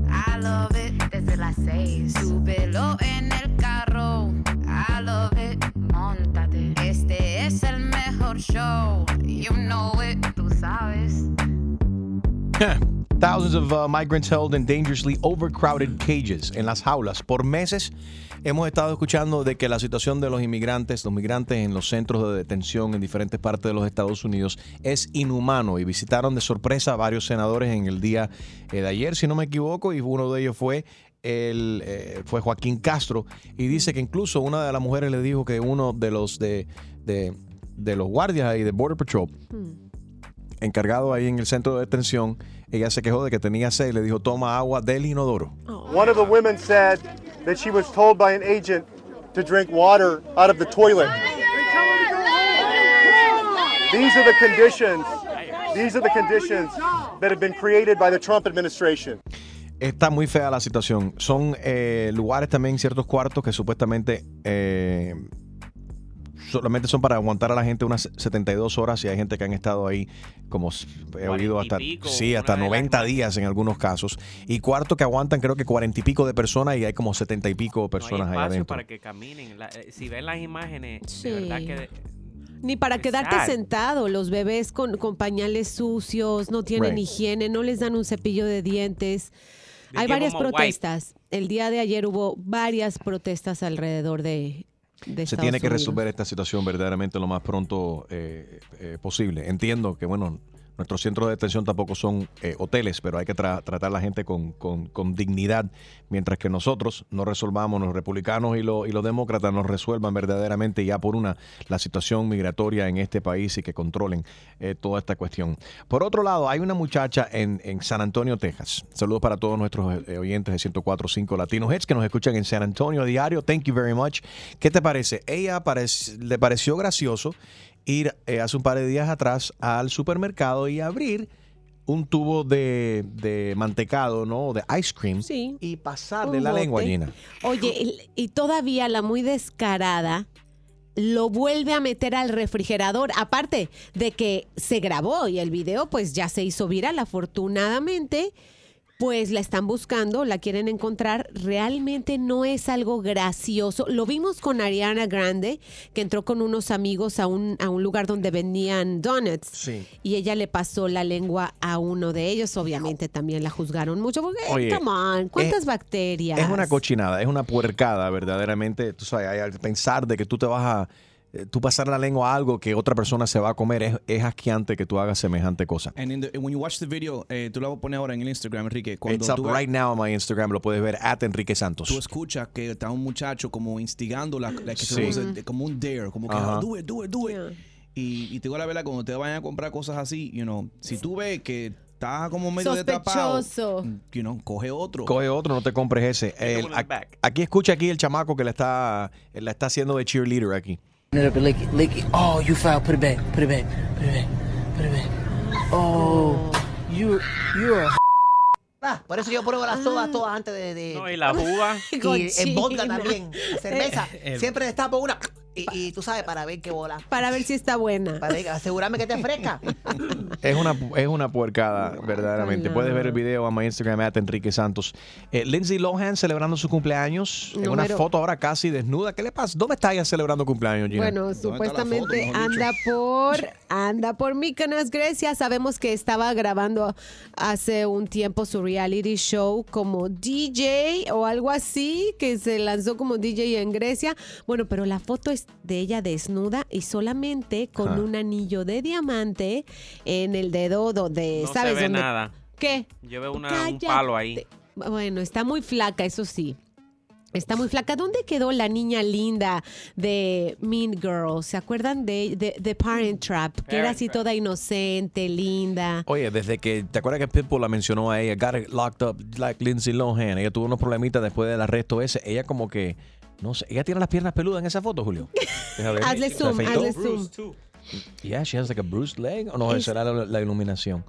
love it. Desde las seis, súbelo en el carro, I love it. Móntate, este es el mejor show, you know it, tú sabes. Thousands of uh, migrants held in dangerously overcrowded cages, en las jaulas. Por meses hemos estado escuchando de que la situación de los inmigrantes, los migrantes en los centros de detención en diferentes partes de los Estados Unidos es inhumano y visitaron de sorpresa a varios senadores en el día eh, de ayer, si no me equivoco, y uno de ellos fue el, eh, fue Joaquín Castro y dice que incluso una de las mujeres le dijo que uno de los de, de, de los guardias ahí de Border Patrol encargado ahí en el centro de detención, ella se quejó de que tenía sed y le dijo, toma agua del inodoro. One of the women said that she was told by an agent to drink water out of the toilet. These are the conditions. These are the conditions that have been created by the Trump administration. Está muy fea la situación. Son eh, lugares también, ciertos cuartos que supuestamente eh, solamente son para aguantar a la gente unas 72 horas y hay gente que han estado ahí como he oído hasta sí hasta 90 días en algunos casos y cuartos que aguantan creo que 40 y pico de personas y hay como 70 y pico de personas ahí espacio adentro. para que caminen. La- eh, si ven las imágenes, Sí. de verdad que... Ni para quedarte sentado. Los bebés con, con pañales sucios, no tienen Right. higiene, no les dan un cepillo de dientes. They Hay varias protestas. El día de ayer hubo varias protestas alrededor de, de Se Estados tiene que Unidos. resolver esta situación verdaderamente lo más pronto eh, eh, posible. Entiendo que, bueno, Nuestros centros de detención tampoco son eh, hoteles, pero hay que tra- tratar a la gente con, dignidad, mientras que nosotros no resolvamos, los republicanos y, los- y los demócratas nos resuelvan verdaderamente ya por una la situación migratoria en este país y que controlen eh, toda esta cuestión. Por otro lado, hay una muchacha en, San Antonio, Texas. Saludos para todos nuestros eh, oyentes de 104.5 Latinos Heads que nos escuchan en San Antonio diario. Thank you very much. ¿Qué te parece? Ella le pareció gracioso ir eh, hace un par de días atrás al supermercado y abrir un tubo de, de mantecado, ¿no? De ice cream. Y pasarle la lengua. Gina. Oye, y todavía la muy descarada lo vuelve a meter al refrigerador. Aparte de que se grabó y el video pues ya se hizo viral, afortunadamente. Pues la están buscando, la quieren encontrar. Realmente no es algo gracioso. Lo vimos con Ariana Grande, que entró con unos amigos a un, a un lugar donde vendían donuts. Sí. Y ella le pasó la lengua a uno de ellos. Obviamente también la juzgaron mucho porque, Oye, come on, ¿cuántas es- bacterias? Es una cochinada, es una puercada, verdaderamente. Tú sabes, al pensar de que tú te vas a. eh, Tú pasar la lengua a algo que otra persona se va a comer es, es asqueante que tú hagas semejante cosa. And in the, when you watch the video, eh, tú la vas a poner ahora en el Instagram, Enrique. Cuando It's up tú, right now on my Instagram, lo puedes ver at Enrique Santos. tú escuchas que está un muchacho como instigando la, la que se Sí. usa, como un dare, como que Ajá. "Ah, do it, do it, do it. Y, y te digo la verdad, cuando te vayan a comprar cosas así, you know, si tú ves que está como medio destapado, Sospechoso. you know, coge otro. Coge otro, no te compres ese. El- aquí escucha aquí el chamaco que le está, la está haciendo de cheerleader aquí. It up and lick it, lick it. Oh, you foul. Put it back. Put it back. Put it back. Put it back. Oh, you, you're a. Ah, por eso yo pruebo las sodas todas antes de. de- No, y la juga. Y en vodka también. La cerveza. Eh, Siempre destapo una. Y, y tú sabes, para ver qué bola. Para ver si está buena. Para ver- asegurarme que te fresca. Es una, es una puercada, verdaderamente. no. Puedes ver el video a mi Instagram, at Enrique Santos. Eh, Lindsay Lohan celebrando su cumpleaños. En una foto ahora casi desnuda. ¿Qué le pasa? ¿Dónde está ella celebrando cumpleaños, Gina? Bueno, supuestamente anda por anda por Mykonos, Grecia. Sabemos que estaba grabando hace un tiempo su reality show como DJ o algo así, que se lanzó como DJ en Grecia. Bueno, pero la foto es de ella desnuda y solamente con Ah. un anillo de diamante en el dedo donde, No ¿sabes se ve dónde? nada. ¿Qué? Yo veo una- un palo ahí. Bueno, está muy flaca, eso sí. Está muy flaca. ¿Dónde quedó la niña linda de Mean Girl? ¿Se acuerdan de, de, de Parent Trap? Que era así toda inocente, linda. Oye, desde que, ¿te acuerdas que Pitbull la mencionó a ella? Got it locked up like Lindsay Lohan. Ella tuvo unos problemitas después del arresto ese. Ella como que, no sé, ella tiene las piernas peludas en esa foto, Julio. Hazle ¿Se zoom, afeitó? hazle zoom. Yeah, she has like a bruised leg. O no, Es- será la, la iluminación.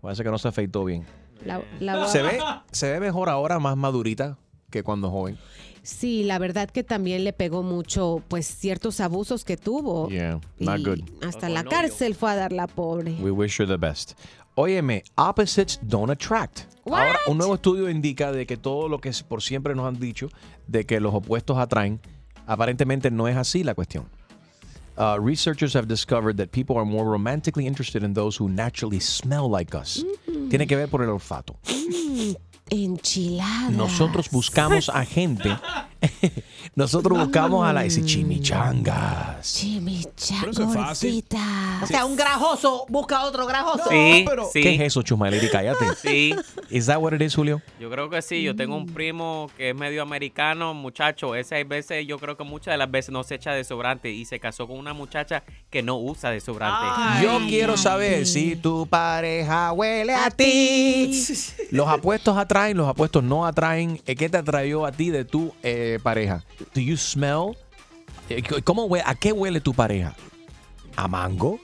Parece que no se afeitó bien. La- la- Se ve, se ve mejor ahora, más madurita que cuando joven. Sí, la verdad que también le pegó mucho, pues, ciertos abusos que tuvo. Yeah, not Y good. Hasta la cárcel fue a dar la pobre. We wish her the best. Óyeme, opposites don't attract. Ahora, un nuevo estudio indica de que todo lo que por siempre nos han dicho de que los opuestos atraen, aparentemente no es así la cuestión. Uh, researchers have discovered that people are more romantically interested in those who naturally smell like us. Tiene que ver por el olfato. Mm, enchiladas. Nosotros buscamos a gente. nosotros buscamos a la ese chimichangas. Chimichanga. O sea, un grajoso busca otro grajoso. Sí, sí. ¿Qué es eso, Chumaleri? Cállate. Sí. Is that what it is, Julio? Yo creo que sí. Yo tengo un primo que es medio americano, muchacho. Ese hay veces, yo creo que muchas de las veces no se echa desodorante y se casó con una muchacha que no usa desodorante. Yo quiero saber si tu pareja huele a ti. Los apuestos atraen, los apuestos no atraen. Eh, ¿Qué te atrayó a ti de tu eh, pareja? Do you smell? Eh, ¿Cómo hue- ¿A qué huele tu pareja? ¿A mango?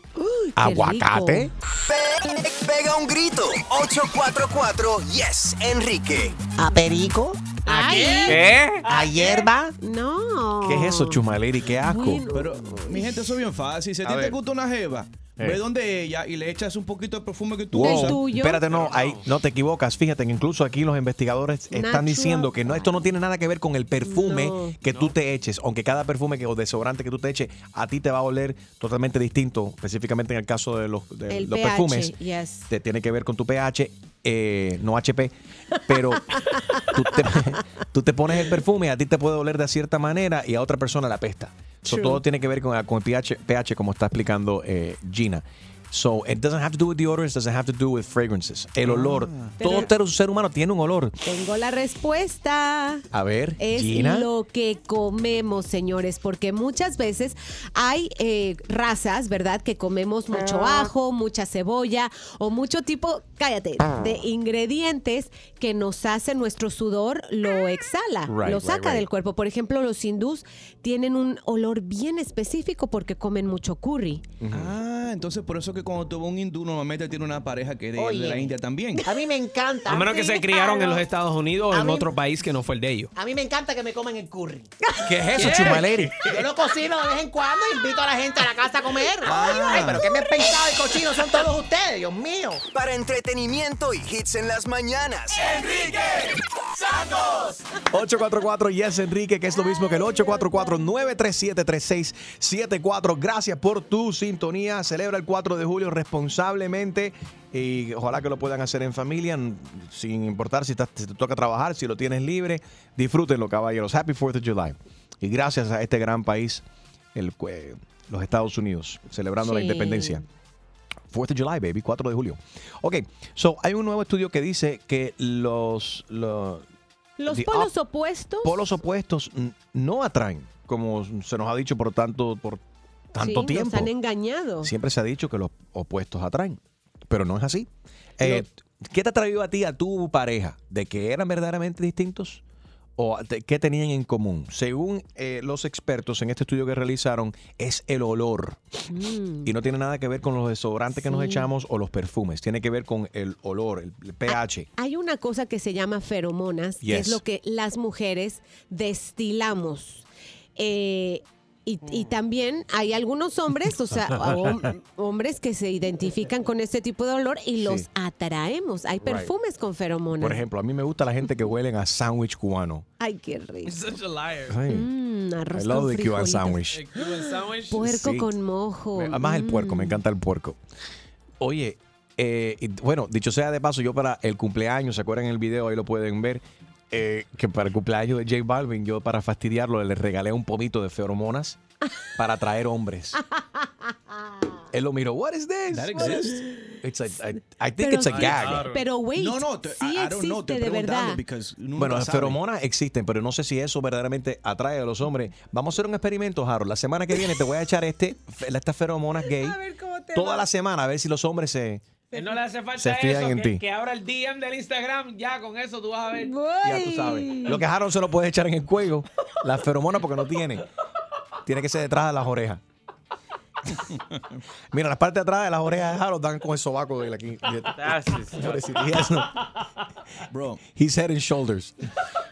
¿Aguacate? Pe- Pega un grito. 844 Yes, Enrique. ¿A perico? ¿A qué? ¿A hierba? No. ¿Qué es eso, Chumaleri? ¡Qué asco! Pero, mi gente, eso es bien fácil. Si a ti te gusta una jeva, Eh. ve donde ella y le echas un poquito de perfume que tú Wow, usas. espérate, no, ahí no te equivocas. Fíjate que incluso aquí los investigadores están Natural. diciendo que no, esto no tiene nada que ver con el perfume No. que tú te eches, aunque cada perfume que, o desodorante que tú te eches, a ti te va a oler totalmente distinto, específicamente en el caso de los, de El los pH, perfumes. yes. Te tiene que ver con tu pH, eh, no HP, pero tú te, tú te pones el perfume, a ti te puede oler de cierta manera y a otra persona la pesta. So, todo tiene que ver con, con el pH, pH, como está explicando eh, Gina. So it doesn't have to do with deodorants, doesn't have to do with fragrances. El olor. Todo Pero- ser- humano tiene un olor. Tengo la respuesta. A ver, Es Gina. lo que comemos, señores, porque muchas veces hay eh, razas, ¿verdad? Que comemos mucho Ah. ajo, mucha cebolla o mucho tipo, cállate, Ah. de ingredientes que nos hacen nuestro sudor, lo exhala, Right, lo saca right. del cuerpo. Por ejemplo, los hindús tienen un olor bien específico porque comen mucho curry. Ah, entonces por eso que cuando ves un hindú normalmente tiene una pareja que es de, de la India también. A mí me encanta. A menos que se criaron en los Estados Unidos o en mí- otro país que no fue el de ellos. A mí me encanta que me coman el curry. ¿Qué es eso, chumaleri? Yo lo cocino de vez en cuando e invito a la gente a la casa a comer. Ah. Ay, pero qué me he pensado el cochino son todos ustedes, Dios mío. Para entretenimiento y hits en las mañanas. Enrique Santos. 844 Yes Enrique, que es lo mismo que el 844-937-3674. Gracias por tu sintonía. Celebra el 4 de julio responsablemente y ojalá que lo puedan hacer en familia, sin importar si, estás- si te toca trabajar, si lo tienes libre. Disfrútenlo, caballeros. Happy 4th of July. Y gracias a este gran país, el, eh, los Estados Unidos, celebrando la independencia. 4th of July, baby, 4 de julio. Ok, so hay un nuevo estudio que dice que los, los, Los polos op- opuestos. polos opuestos no atraen, como se nos ha dicho por tanto, por tanto sí, tiempo. Nos han engañado. Siempre se ha dicho que los opuestos atraen, pero no es así. Eh, ¿Qué te ha traído a ti, a tu pareja, de que eran verdaderamente distintos? ¿O qué tenían en común? Según eh, los expertos en este estudio que realizaron, es el olor. Y no tiene nada que ver con los desodorantes que nos echamos o los perfumes. Tiene que ver con el olor, el, el pH. Hay una cosa que se llama feromonas, que es lo que las mujeres destilamos. Eh, y, y también hay algunos hombres, o sea, hom- hombres que se identifican con este tipo de olor y los Sí. atraemos. Hay Right. perfumes con feromonas. Por ejemplo, a mí me gusta la gente que huelen a sándwich cubano. Ay, qué rico. Such a liar. Mm, arroz I love con the Cuban sandwich. Puerco Sí. con mojo. Además el puerco, Mm. me encanta el puerco. Oye, eh, bueno, dicho sea de paso, yo para el cumpleaños, ¿se acuerdan en el video? Ahí lo pueden ver. Eh, que para el cumpleaños de J Balvin, yo para fastidiarlo le regalé un pomito de feromonas para atraer hombres. Él lo miró, what is this? That What is-" exists? It's a, I, I think Pero it's a gag. Pero wait, No, no, te- sí I- I don't know, existe te de preguntando verdad. Bueno, las feromonas existen, pero no sé si eso verdaderamente atrae a los hombres. Vamos a hacer un experimento, Harold. La semana que viene te voy a echar este, estas feromonas gay toda la semana a ver si los hombres se... Él no le hace falta Se fían eso, en que, ti. que abra el DM del Instagram, ya con eso tú vas a ver. Ya tú sabes. Lo que Harold se lo puede echar en el cuello, la feromona porque no tiene. Tiene que ser detrás de las orejas. Mira, las partes de atrás de las orejas de Harold dan con el sobaco de él aquí. Pobrecito. He has no- Bro. He's head and shoulders.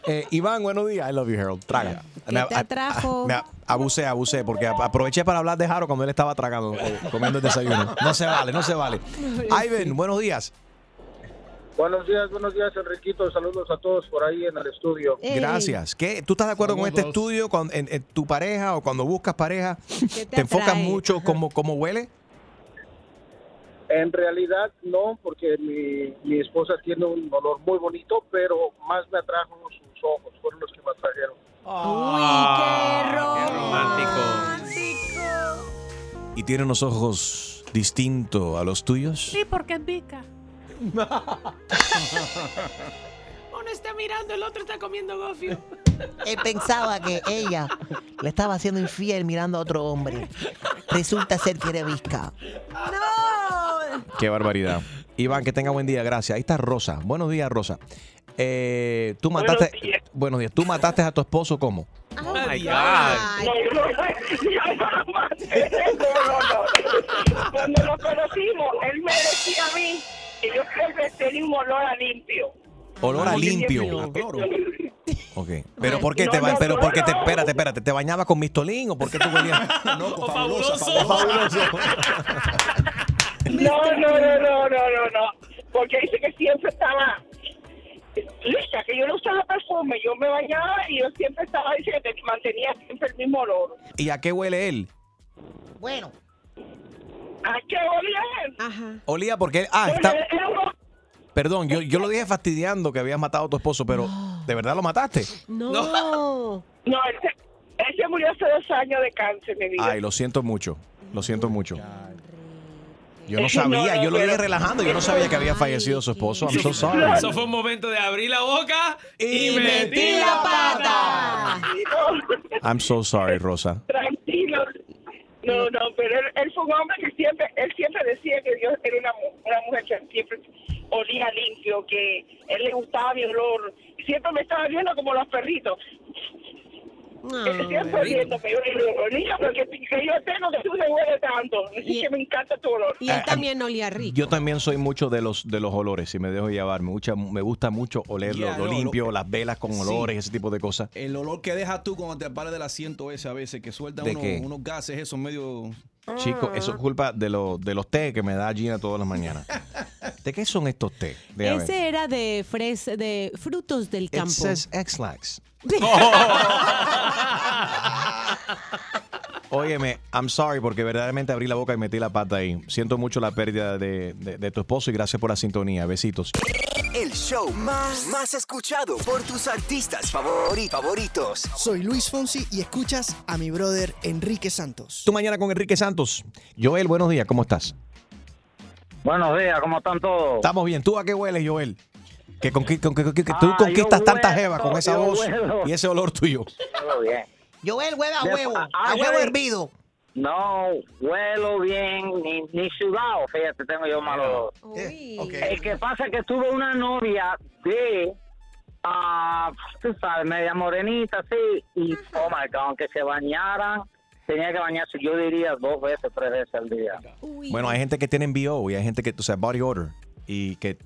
Eh, Iván, buenos días. I love you, Harold. Traga. ¿Qué te atrajo? Me a- abusé, abusé, porque ap- aproveché para hablar de Harold cuando él estaba tragando, eh, comiendo el desayuno. No se vale, no se vale. Ivan, buenos días. Buenos días, buenos días, Enriquito. Saludos a todos por ahí en el estudio. Gracias. ¿Qué, ¿Tú estás de acuerdo con este Saludos. estudio? Con, en, en tu pareja o cuando buscas pareja, te te, enfocas mucho cómo, cómo huele? En realidad no, porque mi, mi esposa tiene un olor muy bonito, pero más me atrajo sus ojos, fueron los que me atrajeron. qué romántico. ¿Y tiene unos ojos distintos a los tuyos? Sí, porque es pica. Uno está mirando, el otro está comiendo gofio. Él pensaba que ella le estaba haciendo infiel mirando a otro hombre. Resulta ser que era visca. Qué barbaridad. Iván, que tenga buen día, gracias. Ahí está Rosa. Buenos días, Rosa. Eh, tú Buenos mataste, días. buenos días. ¿Tú mataste a tu esposo cómo? Oh my God. No, no, no, no, no, no. Cuando nos conocimos, él me un olor a limpio. Olor a Porque limpio. Ok. Pero ¿por qué No, te no, pero no, por qué te espérate, espérate, ¿te bañabas con mistolín o por qué tú huelías? No, con fabuloso. fabuloso. No, no, no, no, no, no, no. Porque dice que siempre estaba lista, que yo no usaba perfume, yo me bañaba y yo siempre estaba diciendo que mantenía siempre el mismo olor. ¿Y a qué huele él? Bueno. ¿A qué olía él? Olía porque ah, Bueno, está era un- Perdón, yo, yo lo dije fastidiando que habías matado a tu esposo, pero ¿de verdad lo mataste? No. No, él se, él se murió hace dos años de cáncer, mi vida. Ay, lo siento mucho. Lo siento mucho. Yo no sabía, yo lo dije relajando, yo no sabía que había fallecido su esposo. I'm so sorry. Eso fue un momento de abrir la boca y, metí la pata. I'm so sorry, Rosa. Tranquilo. No, no, pero él, él fue un hombre que siempre, él siempre decía que Dios era una, una mujer que siempre olía limpio, que él le gustaba mi olor. Siempre me estaba viendo como los perritos. Siempre pero yo le digo, olía, pero que, que yo tengo que tú me huele tanto. Así que me encanta tu olor. Y él también olía rico. Yo también soy mucho de los de los olores, si me dejo llevar. Me gusta, me gusta mucho oler Yeah, lo, lo limpio, lo- las velas con Sí. olores, ese tipo de cosas. El olor que dejas tú cuando te pares del asiento ese a veces, que sueltan ¿De unos, gases esos medio... Chico, Ah. eso es culpa de, los de los té que me da Gina todas las mañanas. ¿De qué son estos té? Ese era de fres de frutos del It campo. says X-Lax. Óyeme, I'm sorry porque verdaderamente abrí la boca y metí la pata ahí. Siento mucho la pérdida de, de- de tu esposo y gracias por la sintonía. Besitos. El show más, más escuchado por tus artistas favori- favoritos. Soy Luis Fonsi y escuchas a mi brother Enrique Santos. Tú mañana con Enrique Santos. Joel, buenos días, ¿cómo estás? Buenos días, ¿cómo están todos? Estamos bien. ¿Tú a qué hueles, Joel? Que, con, que- con- que- tú Ah, conquistas yo tanta huelo, jeva con esa voz huelo. y ese olor tuyo. Bien. Joel, huele a huevo, a ah, huevo hervido. No, huelo bien, ni, ni sudado, fíjate, tengo yo mal olor. El que pasa es que tuve una novia de, ah, tú sabes, media morenita, así, y, oh my God, aunque se bañaran, tenía que bañarse, yo diría dos veces, tres veces al día. Bueno, hay gente que tiene BO y hay gente que, o sea, body odor y que,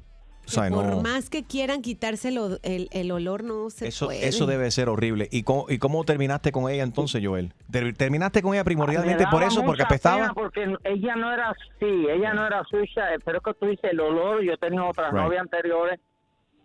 o sea, Por no. más que quieran quitárselo, el, el olor no se Eso, puede. eso debe ser horrible. ¿Y cómo, ¿Y cómo terminaste con ella entonces, Joel? Ter- ¿Terminaste con ella primordialmente Me por eso? ¿Porque apestaba? Porque ella no era así, ella no era eh, pero es que tú dices el olor, yo tenía otras Right. novias anteriores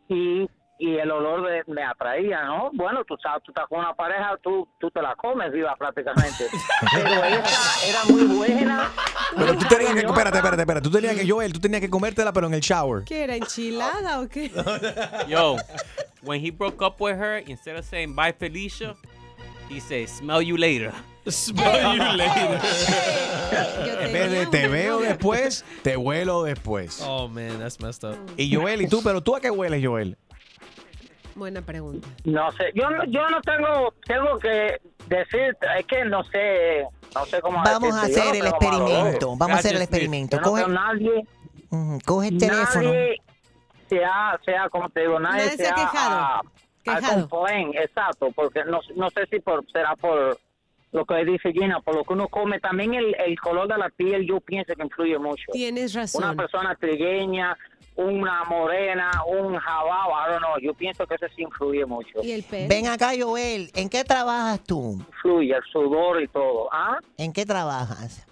y, y el olor de- me atraía, ¿no? Bueno, tú sabes, tú estás con una pareja, tú, tú te la comes viva prácticamente. pero ella era muy buena. Pero tú tenías que, espérate, espérate, espérate. Tú tenías que, Joel, tú tenías que comértela, pero en el shower. ¿Qué era enchilada o qué? Yo, when he broke up with her, instead of saying bye Felicia, he said smell you later. Smell you later. En vez de te veo después, te huelo después. Oh man, that's messed up. Y Joel, ¿y tú? ¿Pero tú a qué hueles, Joel? Buena pregunta. No sé, yo no, yo no tengo, tengo que decir, es que no sé, no sé cómo Vamos a hacer el experimento. Vamos a hacer el experimento. Coge, nadie, coge el teléfono. nadie sea, sea, como te digo, nadie, Nadie se ha quejado. Quejado. exacto, porque no, no sé si por, será por lo que dice Gina, por lo que uno come, también el, el color de la piel yo pienso que influye mucho. Tienes razón. Una persona trigueña, una morena, un jabao, I don't know, yo pienso que eso sí influye mucho. ¿Y el pelo? Ven acá, Joel. ¿En qué trabajas tú? Influye el sudor y todo. ¿Ah? ¿En qué trabajas?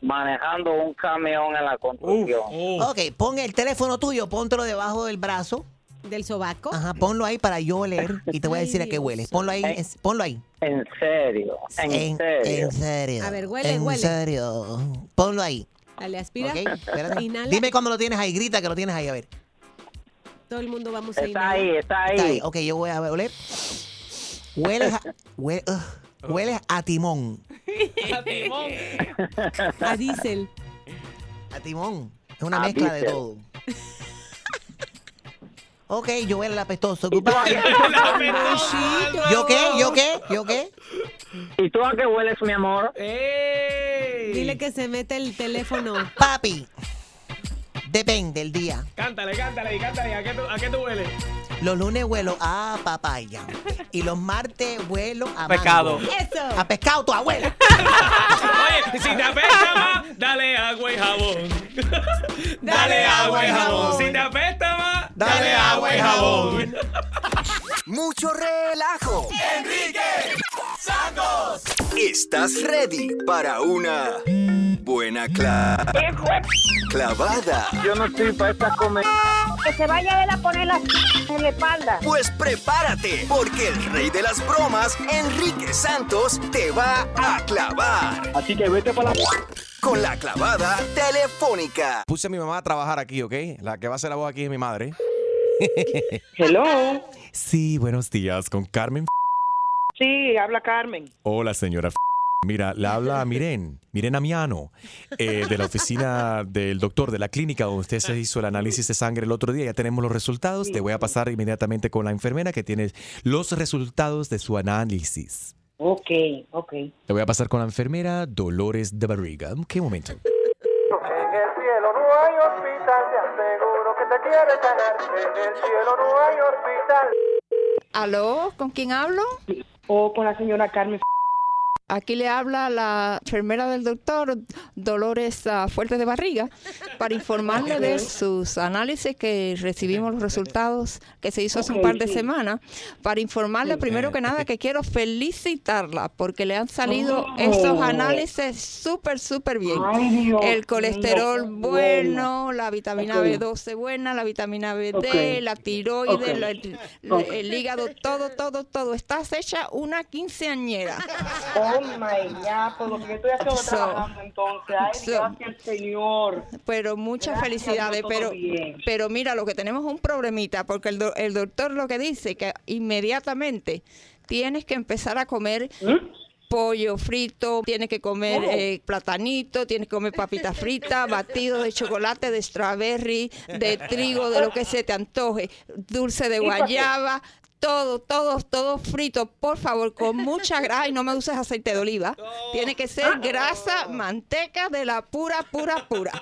manejando un camión en la construcción. Ok, pon el teléfono tuyo, póntelo debajo del brazo. ¿Del sobaco? Ajá, ponlo ahí para yo oler y te voy a decir a qué hueles. Ponlo ahí, es- ponlo ahí. En serio, en, En, serio. en serio. A ver, huele, en huele. serio. Ponlo ahí. Dale, aspira. Inhala. Dime cuando lo tienes ahí, grita que lo tienes ahí, a ver. Todo el mundo vamos a Está inhalar. ahí, está ahí. Está ahí. Ok, yo voy a oler. Hueles a, hue- ugh, hueles a timón. A diésel. A timón. Es una A mezcla de todo. Ok, yo huele el apestoso. ¿Yo qué? ¿Yo qué? ¿Yo qué? ¿Y tú a qué hueles, mi amor? Dile que se mete el teléfono. Papi, depende del día. Cántale, cántale, cántale. ¿A qué tú, a qué tú hueles? Los lunes huelo a papaya. Y los martes huelo a. Eso. A pescado tu abuela. Oye, si te apesta más, dale agua y jabón. Dale agua y jabón. Si te apesta más, dale agua y jabón. Mucho relajo. Enrique Santos. ¿Estás ready para una buena cla- clavada? Yo no estoy para esta comedia. Que se vaya a él a poner la en la espalda. Pues prepárate, porque el rey de las bromas, Enrique Santos, te va a clavar. Así que vete para la... Con la clavada telefónica. Puse a mi mamá a trabajar aquí, ¿ok? La que va a hacer la voz aquí es mi madre. Hello. Sí, buenos días, con Carmen. Sí, habla Carmen. Hola, señora. Mira, le habla a Miren, Miren Amiano, eh, de la oficina del doctor de la clínica donde usted se hizo el análisis de sangre el otro día. Ya tenemos los resultados. Te voy a pasar inmediatamente con la enfermera que tiene los resultados de su análisis. Ok, ok. Te voy a pasar con la enfermera Dolores de Barriga. ¿Qué momento? En el cielo no hay hospital, te aseguro que te quieres ganar. En el cielo no hay hospital. ¿Aló? ¿Con quién hablo? O con la señora Carmen. Aquí le habla la enfermera del doctor Dolores ah, Fuertes de Barriga para informarle de sus análisis que recibimos los resultados que se hizo hace un par de sí. semanas. Para informarle primero que nada que quiero felicitarla porque le han salido Oh. estos análisis súper, súper bien. Ay, El colesterol bueno, la vitamina Ok. B12 buena, la vitamina BD, Ok. la tiroides, la- el, el hígado, todo, todo, todo. Estás hecha una quinceañera. Oh my God, por lo que yo estoy haciendo So- trabajando entonces. Ay, so- gracias, Señor. Pero muchas Gracias, felicidades, pero, bien. pero mira, lo que tenemos es un problemita, porque el, do- el doctor lo que dice que inmediatamente tienes que empezar a comer pollo frito, tienes que comer Oh. eh, platanito, tienes que comer papita frita, batido de chocolate, de strawberry, de trigo, de lo que se te antoje, dulce de guayaba. Todo, todo, todo frito, por favor, con mucha grasa y no me uses aceite de oliva. Tiene que ser grasa, manteca de la pura, pura, pura.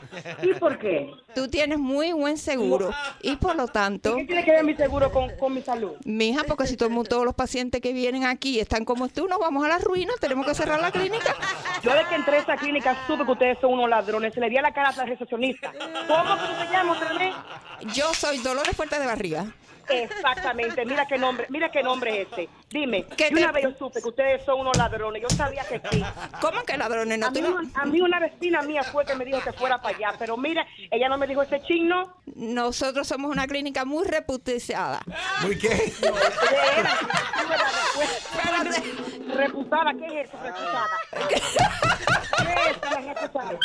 ¿Y por qué? Tú tienes muy buen seguro y por lo tanto, ¿Qué tiene que ver mi seguro con, con mi salud? mija, porque si todo todos los pacientes que vienen aquí están como tú, nos vamos a la ruina, tenemos que cerrar la clínica. Yo desde que entré a esa clínica supe que ustedes son unos ladrones. Se le di a la cara a la recepcionista. ¿Cómo que otra vez? Yo soy Dolores Fuerte de Barriga. Exactamente, mira qué nombre, mira qué nombre es ese. Dime, ¿Qué y te- una vez yo supe que ustedes son unos ladrones, yo sabía que sí. ¿Cómo que ladrones? No, a, tú mí, no- a mí una vecina mía fue que me dijo que fuera para allá, pero mira, ella no me dijo ese chino. Nosotros somos una clínica muy reputizada. ¿Muy qué? Reputada, ¿qué es eso, reputada? ¿Qué es eso, reputada?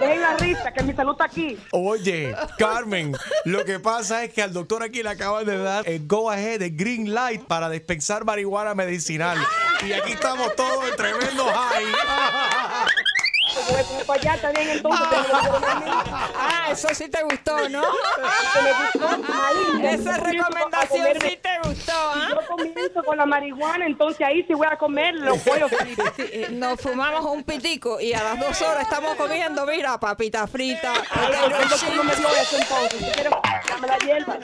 Dejen la risa, que mi salud está aquí. Oye, Carmen, lo que pasa es que al doctor aquí le acaban de dar el go ahead, el green light para dispensar marihuana medicinal. Y aquí estamos todos en tremendo high. Para allá también entonces. Ah, eso sí te gustó, ¿no? Esa recomendación sí te gustó, ¿ah? Yo comienzo con la marihuana, entonces ahí sí voy a comer los pollos fritos. Eh, Nos fumamos un pitico y a las dos horas estamos comiendo, mira, papita frita. Ay, potato el doctor no me dio chips. eso entonces. Si quieres, dame la hierba.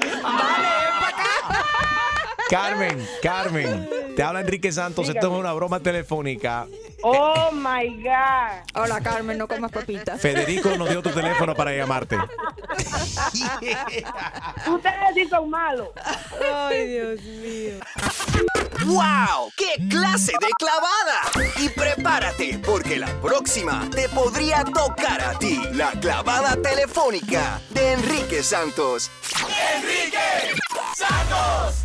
Carmen, Carmen, te habla Enrique Santos. Esto es una broma telefónica. Oh my God. Hola, Carmen, no comas papitas. Federico nos dio tu teléfono para llamarte. Ustedes sí son malos. Ay, Dios mío. ¡Wow! ¡Qué clase de clavada! Y prepárate, porque la próxima te podría tocar a ti. La clavada telefónica de Enrique Santos. ¡Enrique Santos!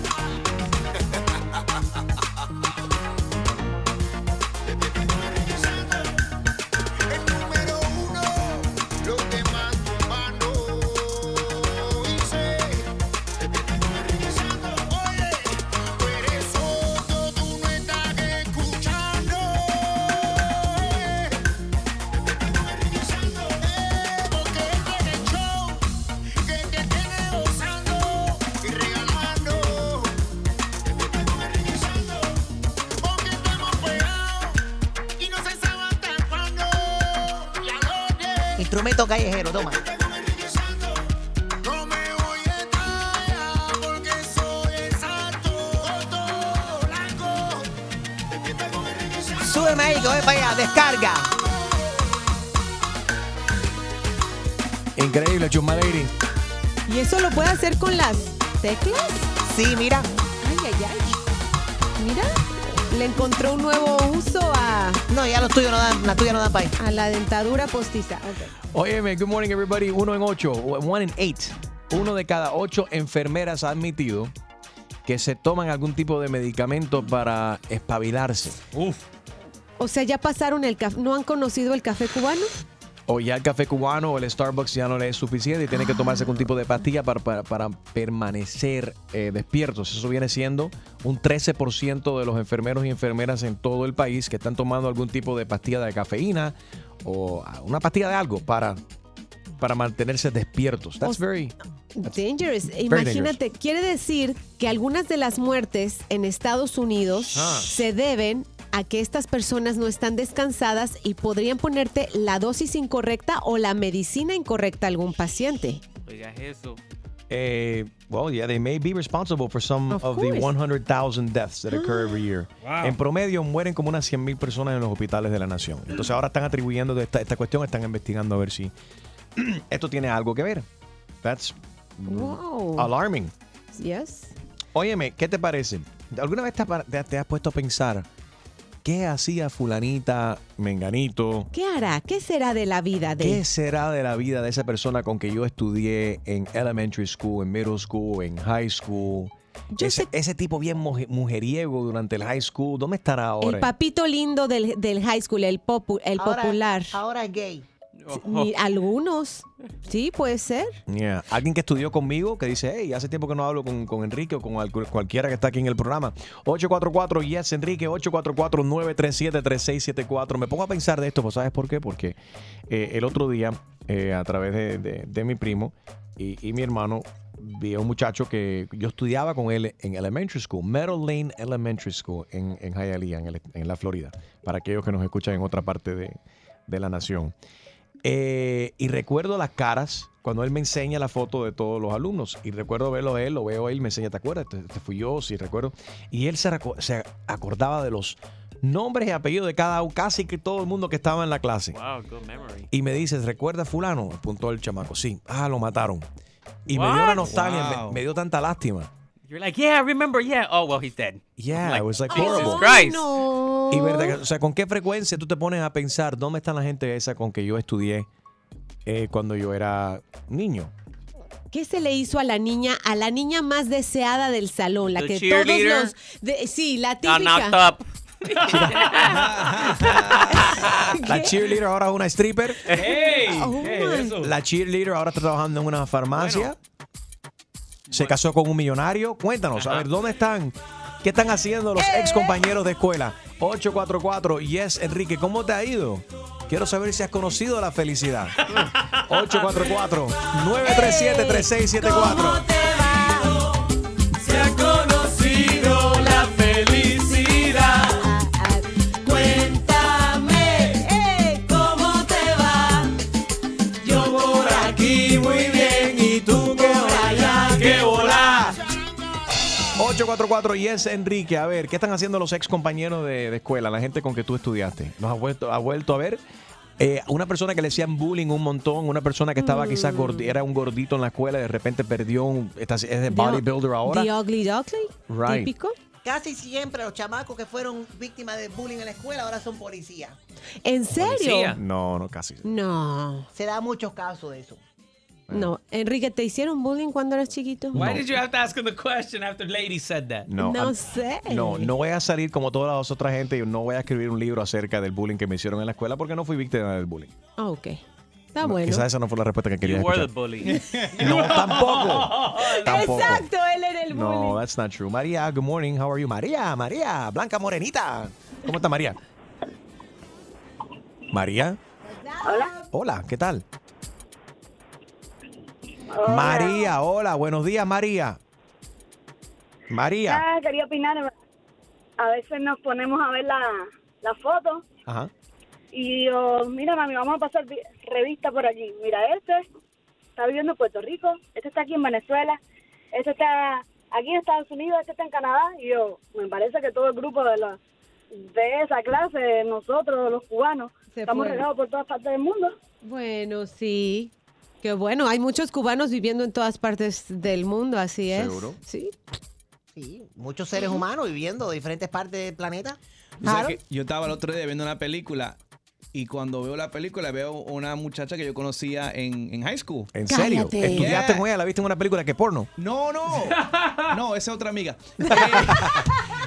Con Enrique Santos. Súbeme ahí, que voy para allá. Descarga. Increíble, Chuma Lady. ¿Y eso lo puede hacer con las teclas? Sí, mira. Le encontró un nuevo uso a, No, ya los tuyos no dan, las tuyas no dan para ahí. a la dentadura postiza. Ok. Óyeme, good morning everybody. Uno en ocho, one in eight. Uno de cada ocho enfermeras ha admitido que se toman algún tipo de medicamento para espabilarse. Uf. O sea, ya pasaron el café. ¿No han conocido el café cubano? O ya el café cubano o el Starbucks ya no le es suficiente y tiene que tomarse algún tipo de pastilla para, para- para permanecer eh, despiertos. Eso viene siendo un 13% de los enfermeros y enfermeras en todo el país que están tomando algún tipo de pastilla de cafeína o ah, una pastilla de algo para, para mantenerse despiertos. That's very... Dangerous. Imagínate, quiere decir que algunas de las muertes en Estados Unidos Ah. se deben a que estas personas no están descansadas y podrían ponerte la dosis incorrecta o la medicina incorrecta a algún paciente. Oiga, eso. Eh, well, yeah, they may be responsible for some of, Of the course. 100,000 deaths that occur every year. Wow. En promedio mueren como unas 100,000 personas en los hospitales de la nación. Entonces ahora están atribuyendo esta, esta cuestión, están investigando a ver si esto tiene algo que ver. That's Wow. alarming. Yes. Óyeme, ¿qué te parece? ¿Alguna vez te, ha- te- te has puesto a pensar qué hacía fulanita, menganito? ¿Qué hará? ¿Qué será de la vida de ¿Qué será de la vida de esa persona con que yo estudié en elementary school, en middle school, en high school? Ese, ese tipo bien muje- mujeriego durante el high school, ¿dónde estará ahora? el papito lindo del, del high school, el, popu- el Ahora- popular? Ahora es gay. Ni- algunos. Sí, puede ser. Yeah. Alguien que estudió conmigo que dice, hey, hace tiempo que no hablo con, con Enrique o con al- cualquiera que está aquí en el programa. 844 Yes Enrique, 844-937-3674. Me pongo a pensar de esto, pues ¿sabes por qué? Porque eh, el otro día, eh, a través de, de- de mi primo y, y mi hermano, vi a un muchacho que yo estudiaba con él en elementary school, Meadow Lane Elementary School en, en Hialeah, en, el- en la Florida, para aquellos que nos escuchan en otra parte de, de la nación. Eh, y recuerdo las caras cuando él me enseña la foto de todos los alumnos. Y recuerdo verlo a él, lo veo a él, me enseña, ¿te acuerdas? Este, este fui yo, sí, recuerdo. Y él se, se acordaba de los nombres y apellidos de cada casi que todo el mundo que estaba en la clase. Wow, good memory. Y me dice, ¿recuerda fulano? Apuntó el chamaco. Sí. Ah, lo mataron. Y me dio una nostalgia, me- me, dio tanta lástima. You're like, yeah, I remember, yeah. Oh, well, he's dead. Yeah, it was like Jesus horrible. Christ. Y verdad, o sea, ¿con qué frecuencia tú te pones a pensar dónde está la gente esa con que yo estudié eh, cuando yo era niño? ¿Qué se le hizo a la niña, a la niña más deseada del salón? La The que todos cheerleader. los. de- sí, la típica. up. La cheerleader ahora es una stripper. Hey, Oh, hey. La cheerleader ahora está trabajando en una farmacia. Se casó con un millonario. Cuéntanos, a ver, ¿dónde están? ¿Qué están haciendo los ex compañeros de escuela? 844 Yes Enrique, ¿cómo te ha ido? Quiero saber si has conocido la felicidad. 844 937 3674. 844 Yes Enrique, a ver, ¿qué están haciendo los ex compañeros de, de escuela, la gente con que tú estudiaste? ¿Nos ha vuelto, ha vuelto a ver? Eh, una persona que le hacían bullying un montón, una persona que estaba quizás gordi- era un gordito en la escuela y de repente perdió un, es de bodybuilder ahora. The Ugly Duckling. Right. Típico. Casi siempre los chamacos que fueron víctimas de bullying en la escuela ahora son policías. ¿En serio? No, no, casi. No. Se da muchos casos de eso. No. Enrique, ¿te hicieron bullying cuando eras chiquito? Why did you have to ask him the question after lady said that? No, No sé. No, no voy a salir como todas las otras gente y no voy a escribir un libro acerca del bullying que me hicieron en la escuela porque no fui víctima del bullying. Ah, ok. Está No, bueno. Quizás esa no fue la respuesta que quería You were the escuchar. bully. No, tampoco. Tampoco. Exacto, él era el bullying. No, that's not true. María, good morning. How are you? María, María, Blanca Morenita. ¿Cómo está María? María. Hola. Hola, ¿qué tal? María, hola, buenos días, María. María. Ah, quería opinar. A veces nos ponemos a ver la, la foto Ajá. y yo, mira, mami, vamos a pasar vi- revista por allí. Mira, este está viviendo en Puerto Rico, este está aquí en Venezuela, este está aquí en Estados Unidos, este está en Canadá. Y yo, me parece que todo el grupo de, la, de esa clase, nosotros, los cubanos, Se estamos fue. regados por todas partes del mundo. Bueno, sí. Qué bueno. Hay muchos cubanos viviendo en todas partes del mundo, así es. ¿Seguro? Sí. Sí, muchos seres humanos viviendo de diferentes partes del planeta. Que yo estaba el otro día viendo una película y cuando veo la película veo una muchacha que yo conocía en, en high school. ¿En serio? ¿Estudiaste con ella? ¿La viste en una película que porno? No, no. No, esa es otra amiga.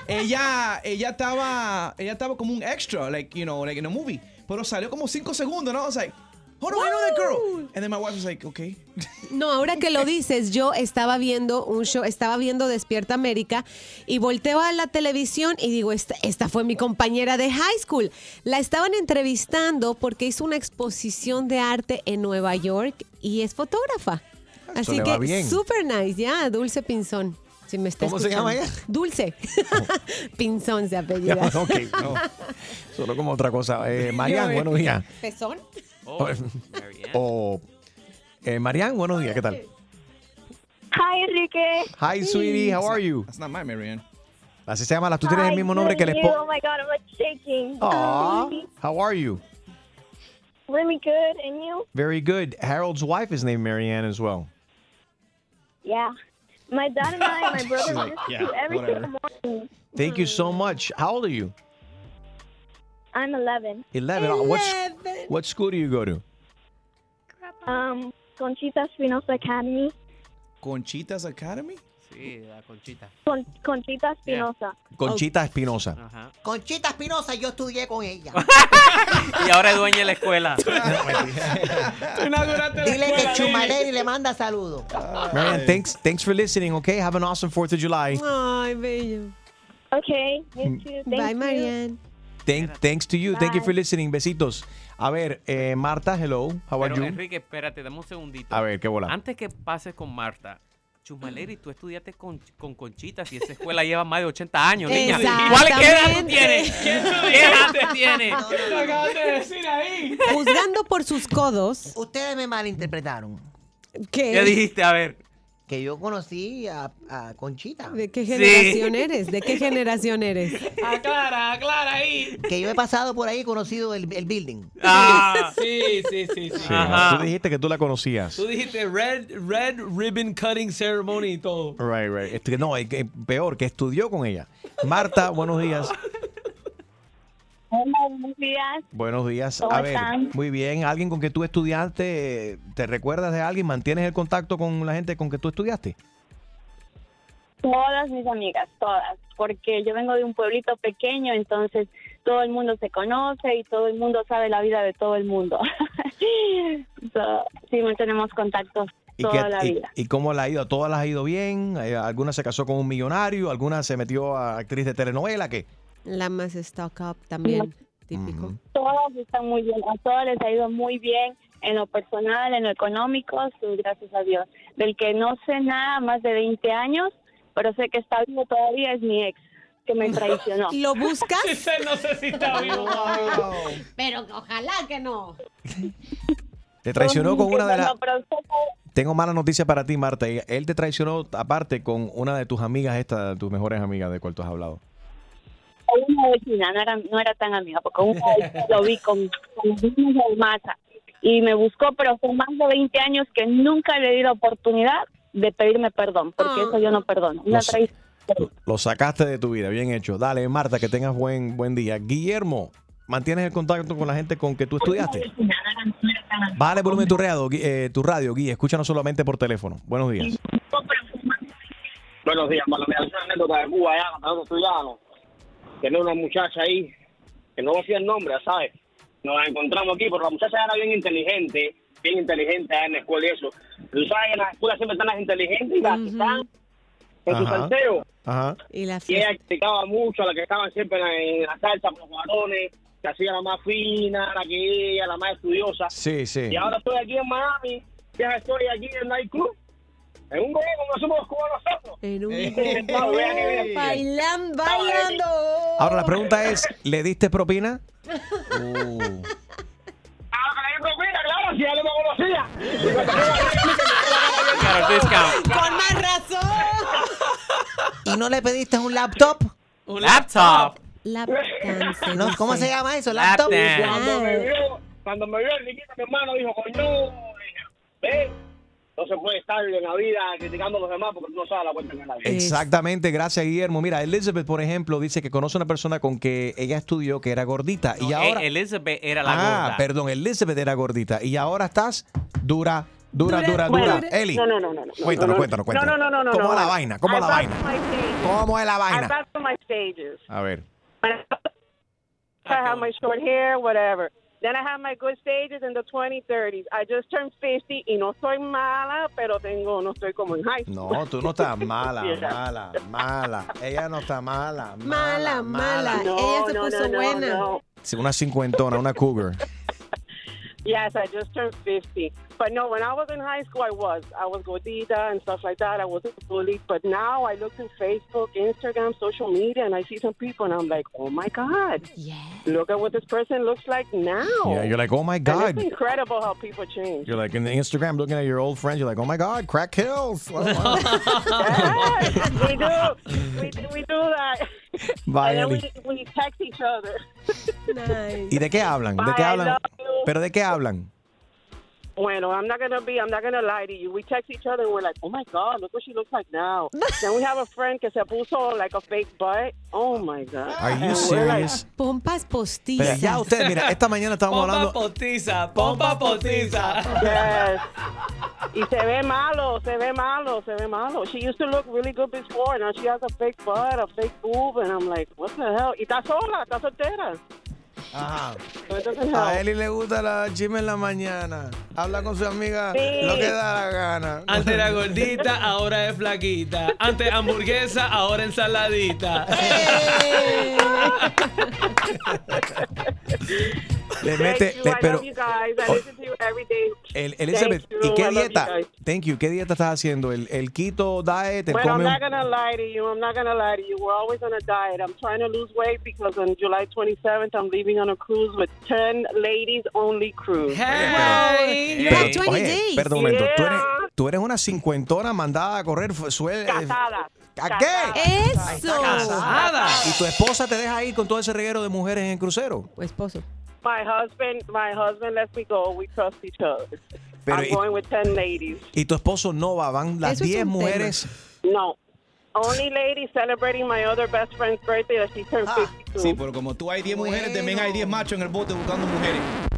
Eh, ella, ella estaba, ella estaba como un extra, like, you know, like in a movie. Pero salió como cinco segundos, ¿no? O sea, Oh no, I know that girl. And then my wife was like, okay. No, ahora que lo dices, yo estaba viendo un show, estaba viendo Despierta América y volteo a la televisión y digo, esta, esta fue mi compañera de high school. La estaban entrevistando porque hizo una exposición de arte en Nueva York y es fotógrafa. Así que super nice, ya, Dulce Pinzón. Si me está ¿Cómo se llama ella? Dulce. Pinzón se apellida. Ya, ok, no. Solo como otra cosa. Eh, Marian, buenos días. ¿Pezón? O, o, eh, Marian, buenos días, ¿qué tal? Hi, Enrique. Hi, sweetie, how are you? That's not my Marianne. Así se llama, la- tú tienes el Hi, mismo nombre que el good, esposo. you? Oh my God, I'm like shaking. Aw, how are you? Really good, and you? Very good. Harold's wife is named Marianne as well. Yeah. My dad and I, my brother, She's we like, just yeah, do everything in whatever. the morning. Thank you so much. How old are you? I'm 11. 11. Oh, What's, what school do you go to? Um, Conchita Espinosa Academy. Conchita's Academy? Sí, la conchita. Con, Conchita Espinosa. Conchita Espinosa. Conchita Espinosa, yo estudié con ella. Y ahora es dueña de la escuela. Dile que Chumaleri le manda saludos. Marianne, thanks, thanks for listening, okay? Have an awesome 4th of July. Ay, bello. Okay, you too. Thank Bye, you. Marianne. Thank, thanks to you. Thank you for listening. Besitos. A ver, eh, Marta, hello. How are Pero, you? Enrique, espérate, dame un segundito. A ver, qué bola. Antes que pases con Marta, Chusmaleri, tú estudiaste con, con Conchita y esa escuela lleva más de 80 años, niña. ¿Cuál qué edad tú tienes? ¿Qué edad te tienes? Lo acabas de decir ahí. Juzgando por sus codos. Ustedes me malinterpretaron. ¿Qué? ¿Qué dijiste? A ver. Que yo conocí a, a Conchita. ¿De qué generación eres? ¿De qué generación eres? Aclara, aclara ahí. Que yo he pasado por ahí y conocido el, el building. Ah, sí, sí, sí, sí. Sí, Tú dijiste que tú la conocías. Tú dijiste red, red ribbon cutting ceremony y todo. Right, right. Este, no, peor, que estudió con ella. Marta, buenos días. Hola, buenos días. Buenos días. ¿Cómo A ver, están? muy bien. ¿Alguien con que tú estudiaste? ¿Te recuerdas de alguien? ¿Mantienes el contacto con la gente con que tú estudiaste? Todas mis amigas, todas, porque yo vengo de un pueblito pequeño, entonces todo el mundo se conoce y todo el mundo sabe la vida de todo el mundo. So, sí, mantenemos contacto ¿Y, toda la y- vida. y cómo la ha ido? ¿A todas las ha ido bien? Eh, ¿Alguna se casó con un millonario? ¿Alguna se metió a actriz de telenovela? ¿Qué? La más stock up también, típico. Todas están muy bien, a todas les ha ido muy bien en lo personal, en lo económico, sí, gracias a Dios. Del que no sé nada más de 20 años, pero sé que está vivo todavía es mi ex, que me traicionó. ¿Lo buscas? no sé si está vivo. Pero ojalá que no. Te traicionó con una de las... Tengo mala noticia para ti, Marta. Él te traicionó aparte con una de tus amigas, esta, tus mejores amigas de cual tú has hablado. Una vecina, no era, no era tan amiga, porque una vez lo vi con, con de masa y me buscó, pero fue más de 20 años que nunca le di la oportunidad de pedirme perdón, porque eso yo no perdono. Una Lo. Lo sacaste de tu vida, bien hecho. Dale, Marta, que tengas buen, buen día. Guillermo, ¿mantienes el contacto con la gente con que tú estudiaste? Vale, volumen tu radio, Gui- eh, tu radio, Guille. Escúchanos solamente por teléfono. Buenos días. Buenos días, es una anécdota de Cuba allá, cuando nosotros. Tenía una muchacha ahí, que no decía el nombre, ¿sabes? Nos la encontramos aquí, porque la muchacha era bien inteligente, bien inteligente allá en la escuela y eso. Tú sabes, en la escuela siempre están las inteligentes y las que están en su. Ajá. Y la Y ella criticaba mucho a las que estaban siempre en la, en la salsa con los varones, que hacía la más fina, la que ella, la más estudiosa. Sí, sí. Y ahora estoy aquí en Miami, ya estoy aquí en el Night Club, en un gobierno como somos los cubanos nosotros. En un que bien. Bailando, bailando. Ahora la pregunta es, ¿le diste propina? Ah, claro, si ya no me conocía. Con más razón. ¿Y no le pediste un laptop? Un laptop. Lap dance. No, ¿Cómo se llama eso? ¿Laptop? Cuando me vio, cuando me vio el Riquito, mi hermano, dijo, coño, ve, no se puede estar en la vida criticando a los demás porque tú no sabes la vuelta que la vida. Exactamente, gracias Guillermo. Mira, Elizabeth, por ejemplo, dice que conoce a una persona con que ella estudió que era gordita y No, ahora... Elizabeth era la ah, gorda. perdón, Elizabeth era gordita y ahora estás dura, dura, dura, Bueno, dura. Eli, No, no, no, no. no. cuéntanos, cuéntanos, cuéntanos. No, no, no, no. ¿Cómo no, es la no. vaina? ¿Cómo es la vaina? ¿Cómo es la I've vaina? got to my stages. A ver. I have my short hair, whatever. Then I have my good stages in the 20, 30s. I just turned 50 y no soy mala, pero tengo, no estoy como en high school. No, tú no estás mala, mala, mala. Ella no está mala. Mala, mala. No, Ella se no, puso no, no, buena. no. Sí, Una cincuentona, una cougar. Yes, I just turned 50. But no, when I was in high school, I was. I was gordita and stuff like that. I wasn't bullied. But now I look through Facebook, Instagram, social media, and I see some people, and I'm like, oh my God. Yeah. Look at what this person looks like now. Yeah, you're like, oh my And God. it's incredible how people change. You're like in the Instagram looking at your old friends. You're like, oh my God, crack kills. yes, we do. We, do- we do that. Bye, and then we, we text each other. ¿Y de qué hablan? ¿De Bye, qué I hablan? love you. ¿Pero de qué hablan? Bueno, I'm not gonna be. I'm not gonna lie to you. We text each other and we're like, "Oh my God, look what she looks like now." then we have a friend que se puso like a fake butt. Oh my God. Are you And we're like, serious? Pompas Pero postizas. ya usted, mira, esta mañana estábamos Pompa hablando. postiza, pompa postiza. Yes. Y se ve malo, se ve malo, se ve malo. She used to look really good before. Now she has a fake butt, a fake boob, and I'm like, what the hell? Y está sola, está soltera. Ajá. A. Eli le gusta la chisme en la mañana. Habla con su amiga Sí. lo que da la gana. Antes era gordita, ahora es flaquita. Antes hamburguesa, ahora ensaladita. Le Thank mete, you, le- I pero, love you guys. I listen to you every day. el- Elizabeth, you, ¿y qué dieta? Thank you. ¿Qué dieta estás haciendo? ¿El, el keto diet? ¿El Well, I'm not gonna lie to you. I'm not gonna lie to you. We're always on a diet. I'm trying to lose weight because on July 27th I'm leaving on a cruise with 10 ladies only cruise. You have 20 Oye, days. perdón un momento. Tú eres, tú eres una cincuentona mandada a correr suel- Casada. ¿A qué? Eso. Casada. ¿Y tu esposa te deja ir con todo ese reguero de mujeres en crucero? O esposo. My husband, my husband lets me go. We trust each other. Pero I'm y- going with 10 ladies. Y tu esposo no va, van las Eso es 10 un tema. mujeres. No. Only lady celebrating my other best friend's birthday that she turned 52. Sí, pero como tú hay 10 mujeres, también hay 10 machos en el bote buscando mujeres.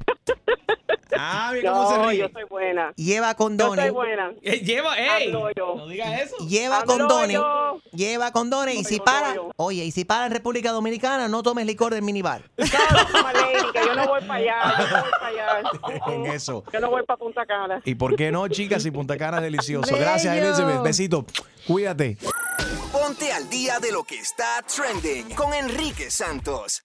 Ah, mira cómo se No, ríe. yo soy buena. Lleva Yo soy condones. buena. Eh, lleva, ey, no digas eso. Lleva I'm condones. Lleva condones. Y si para, oye, y si para en República Dominicana, no tomes licor del minibar. Toma, lady, que yo no voy para allá. Yo no voy para allá. En eso. Yo no voy para Punta Cana. ¿Y por qué no, chicas? Y Punta Cana es delicioso. Gracias, Elizabeth. Besito. Cuídate. Ponte al día de lo que está trending con Enrique Santos.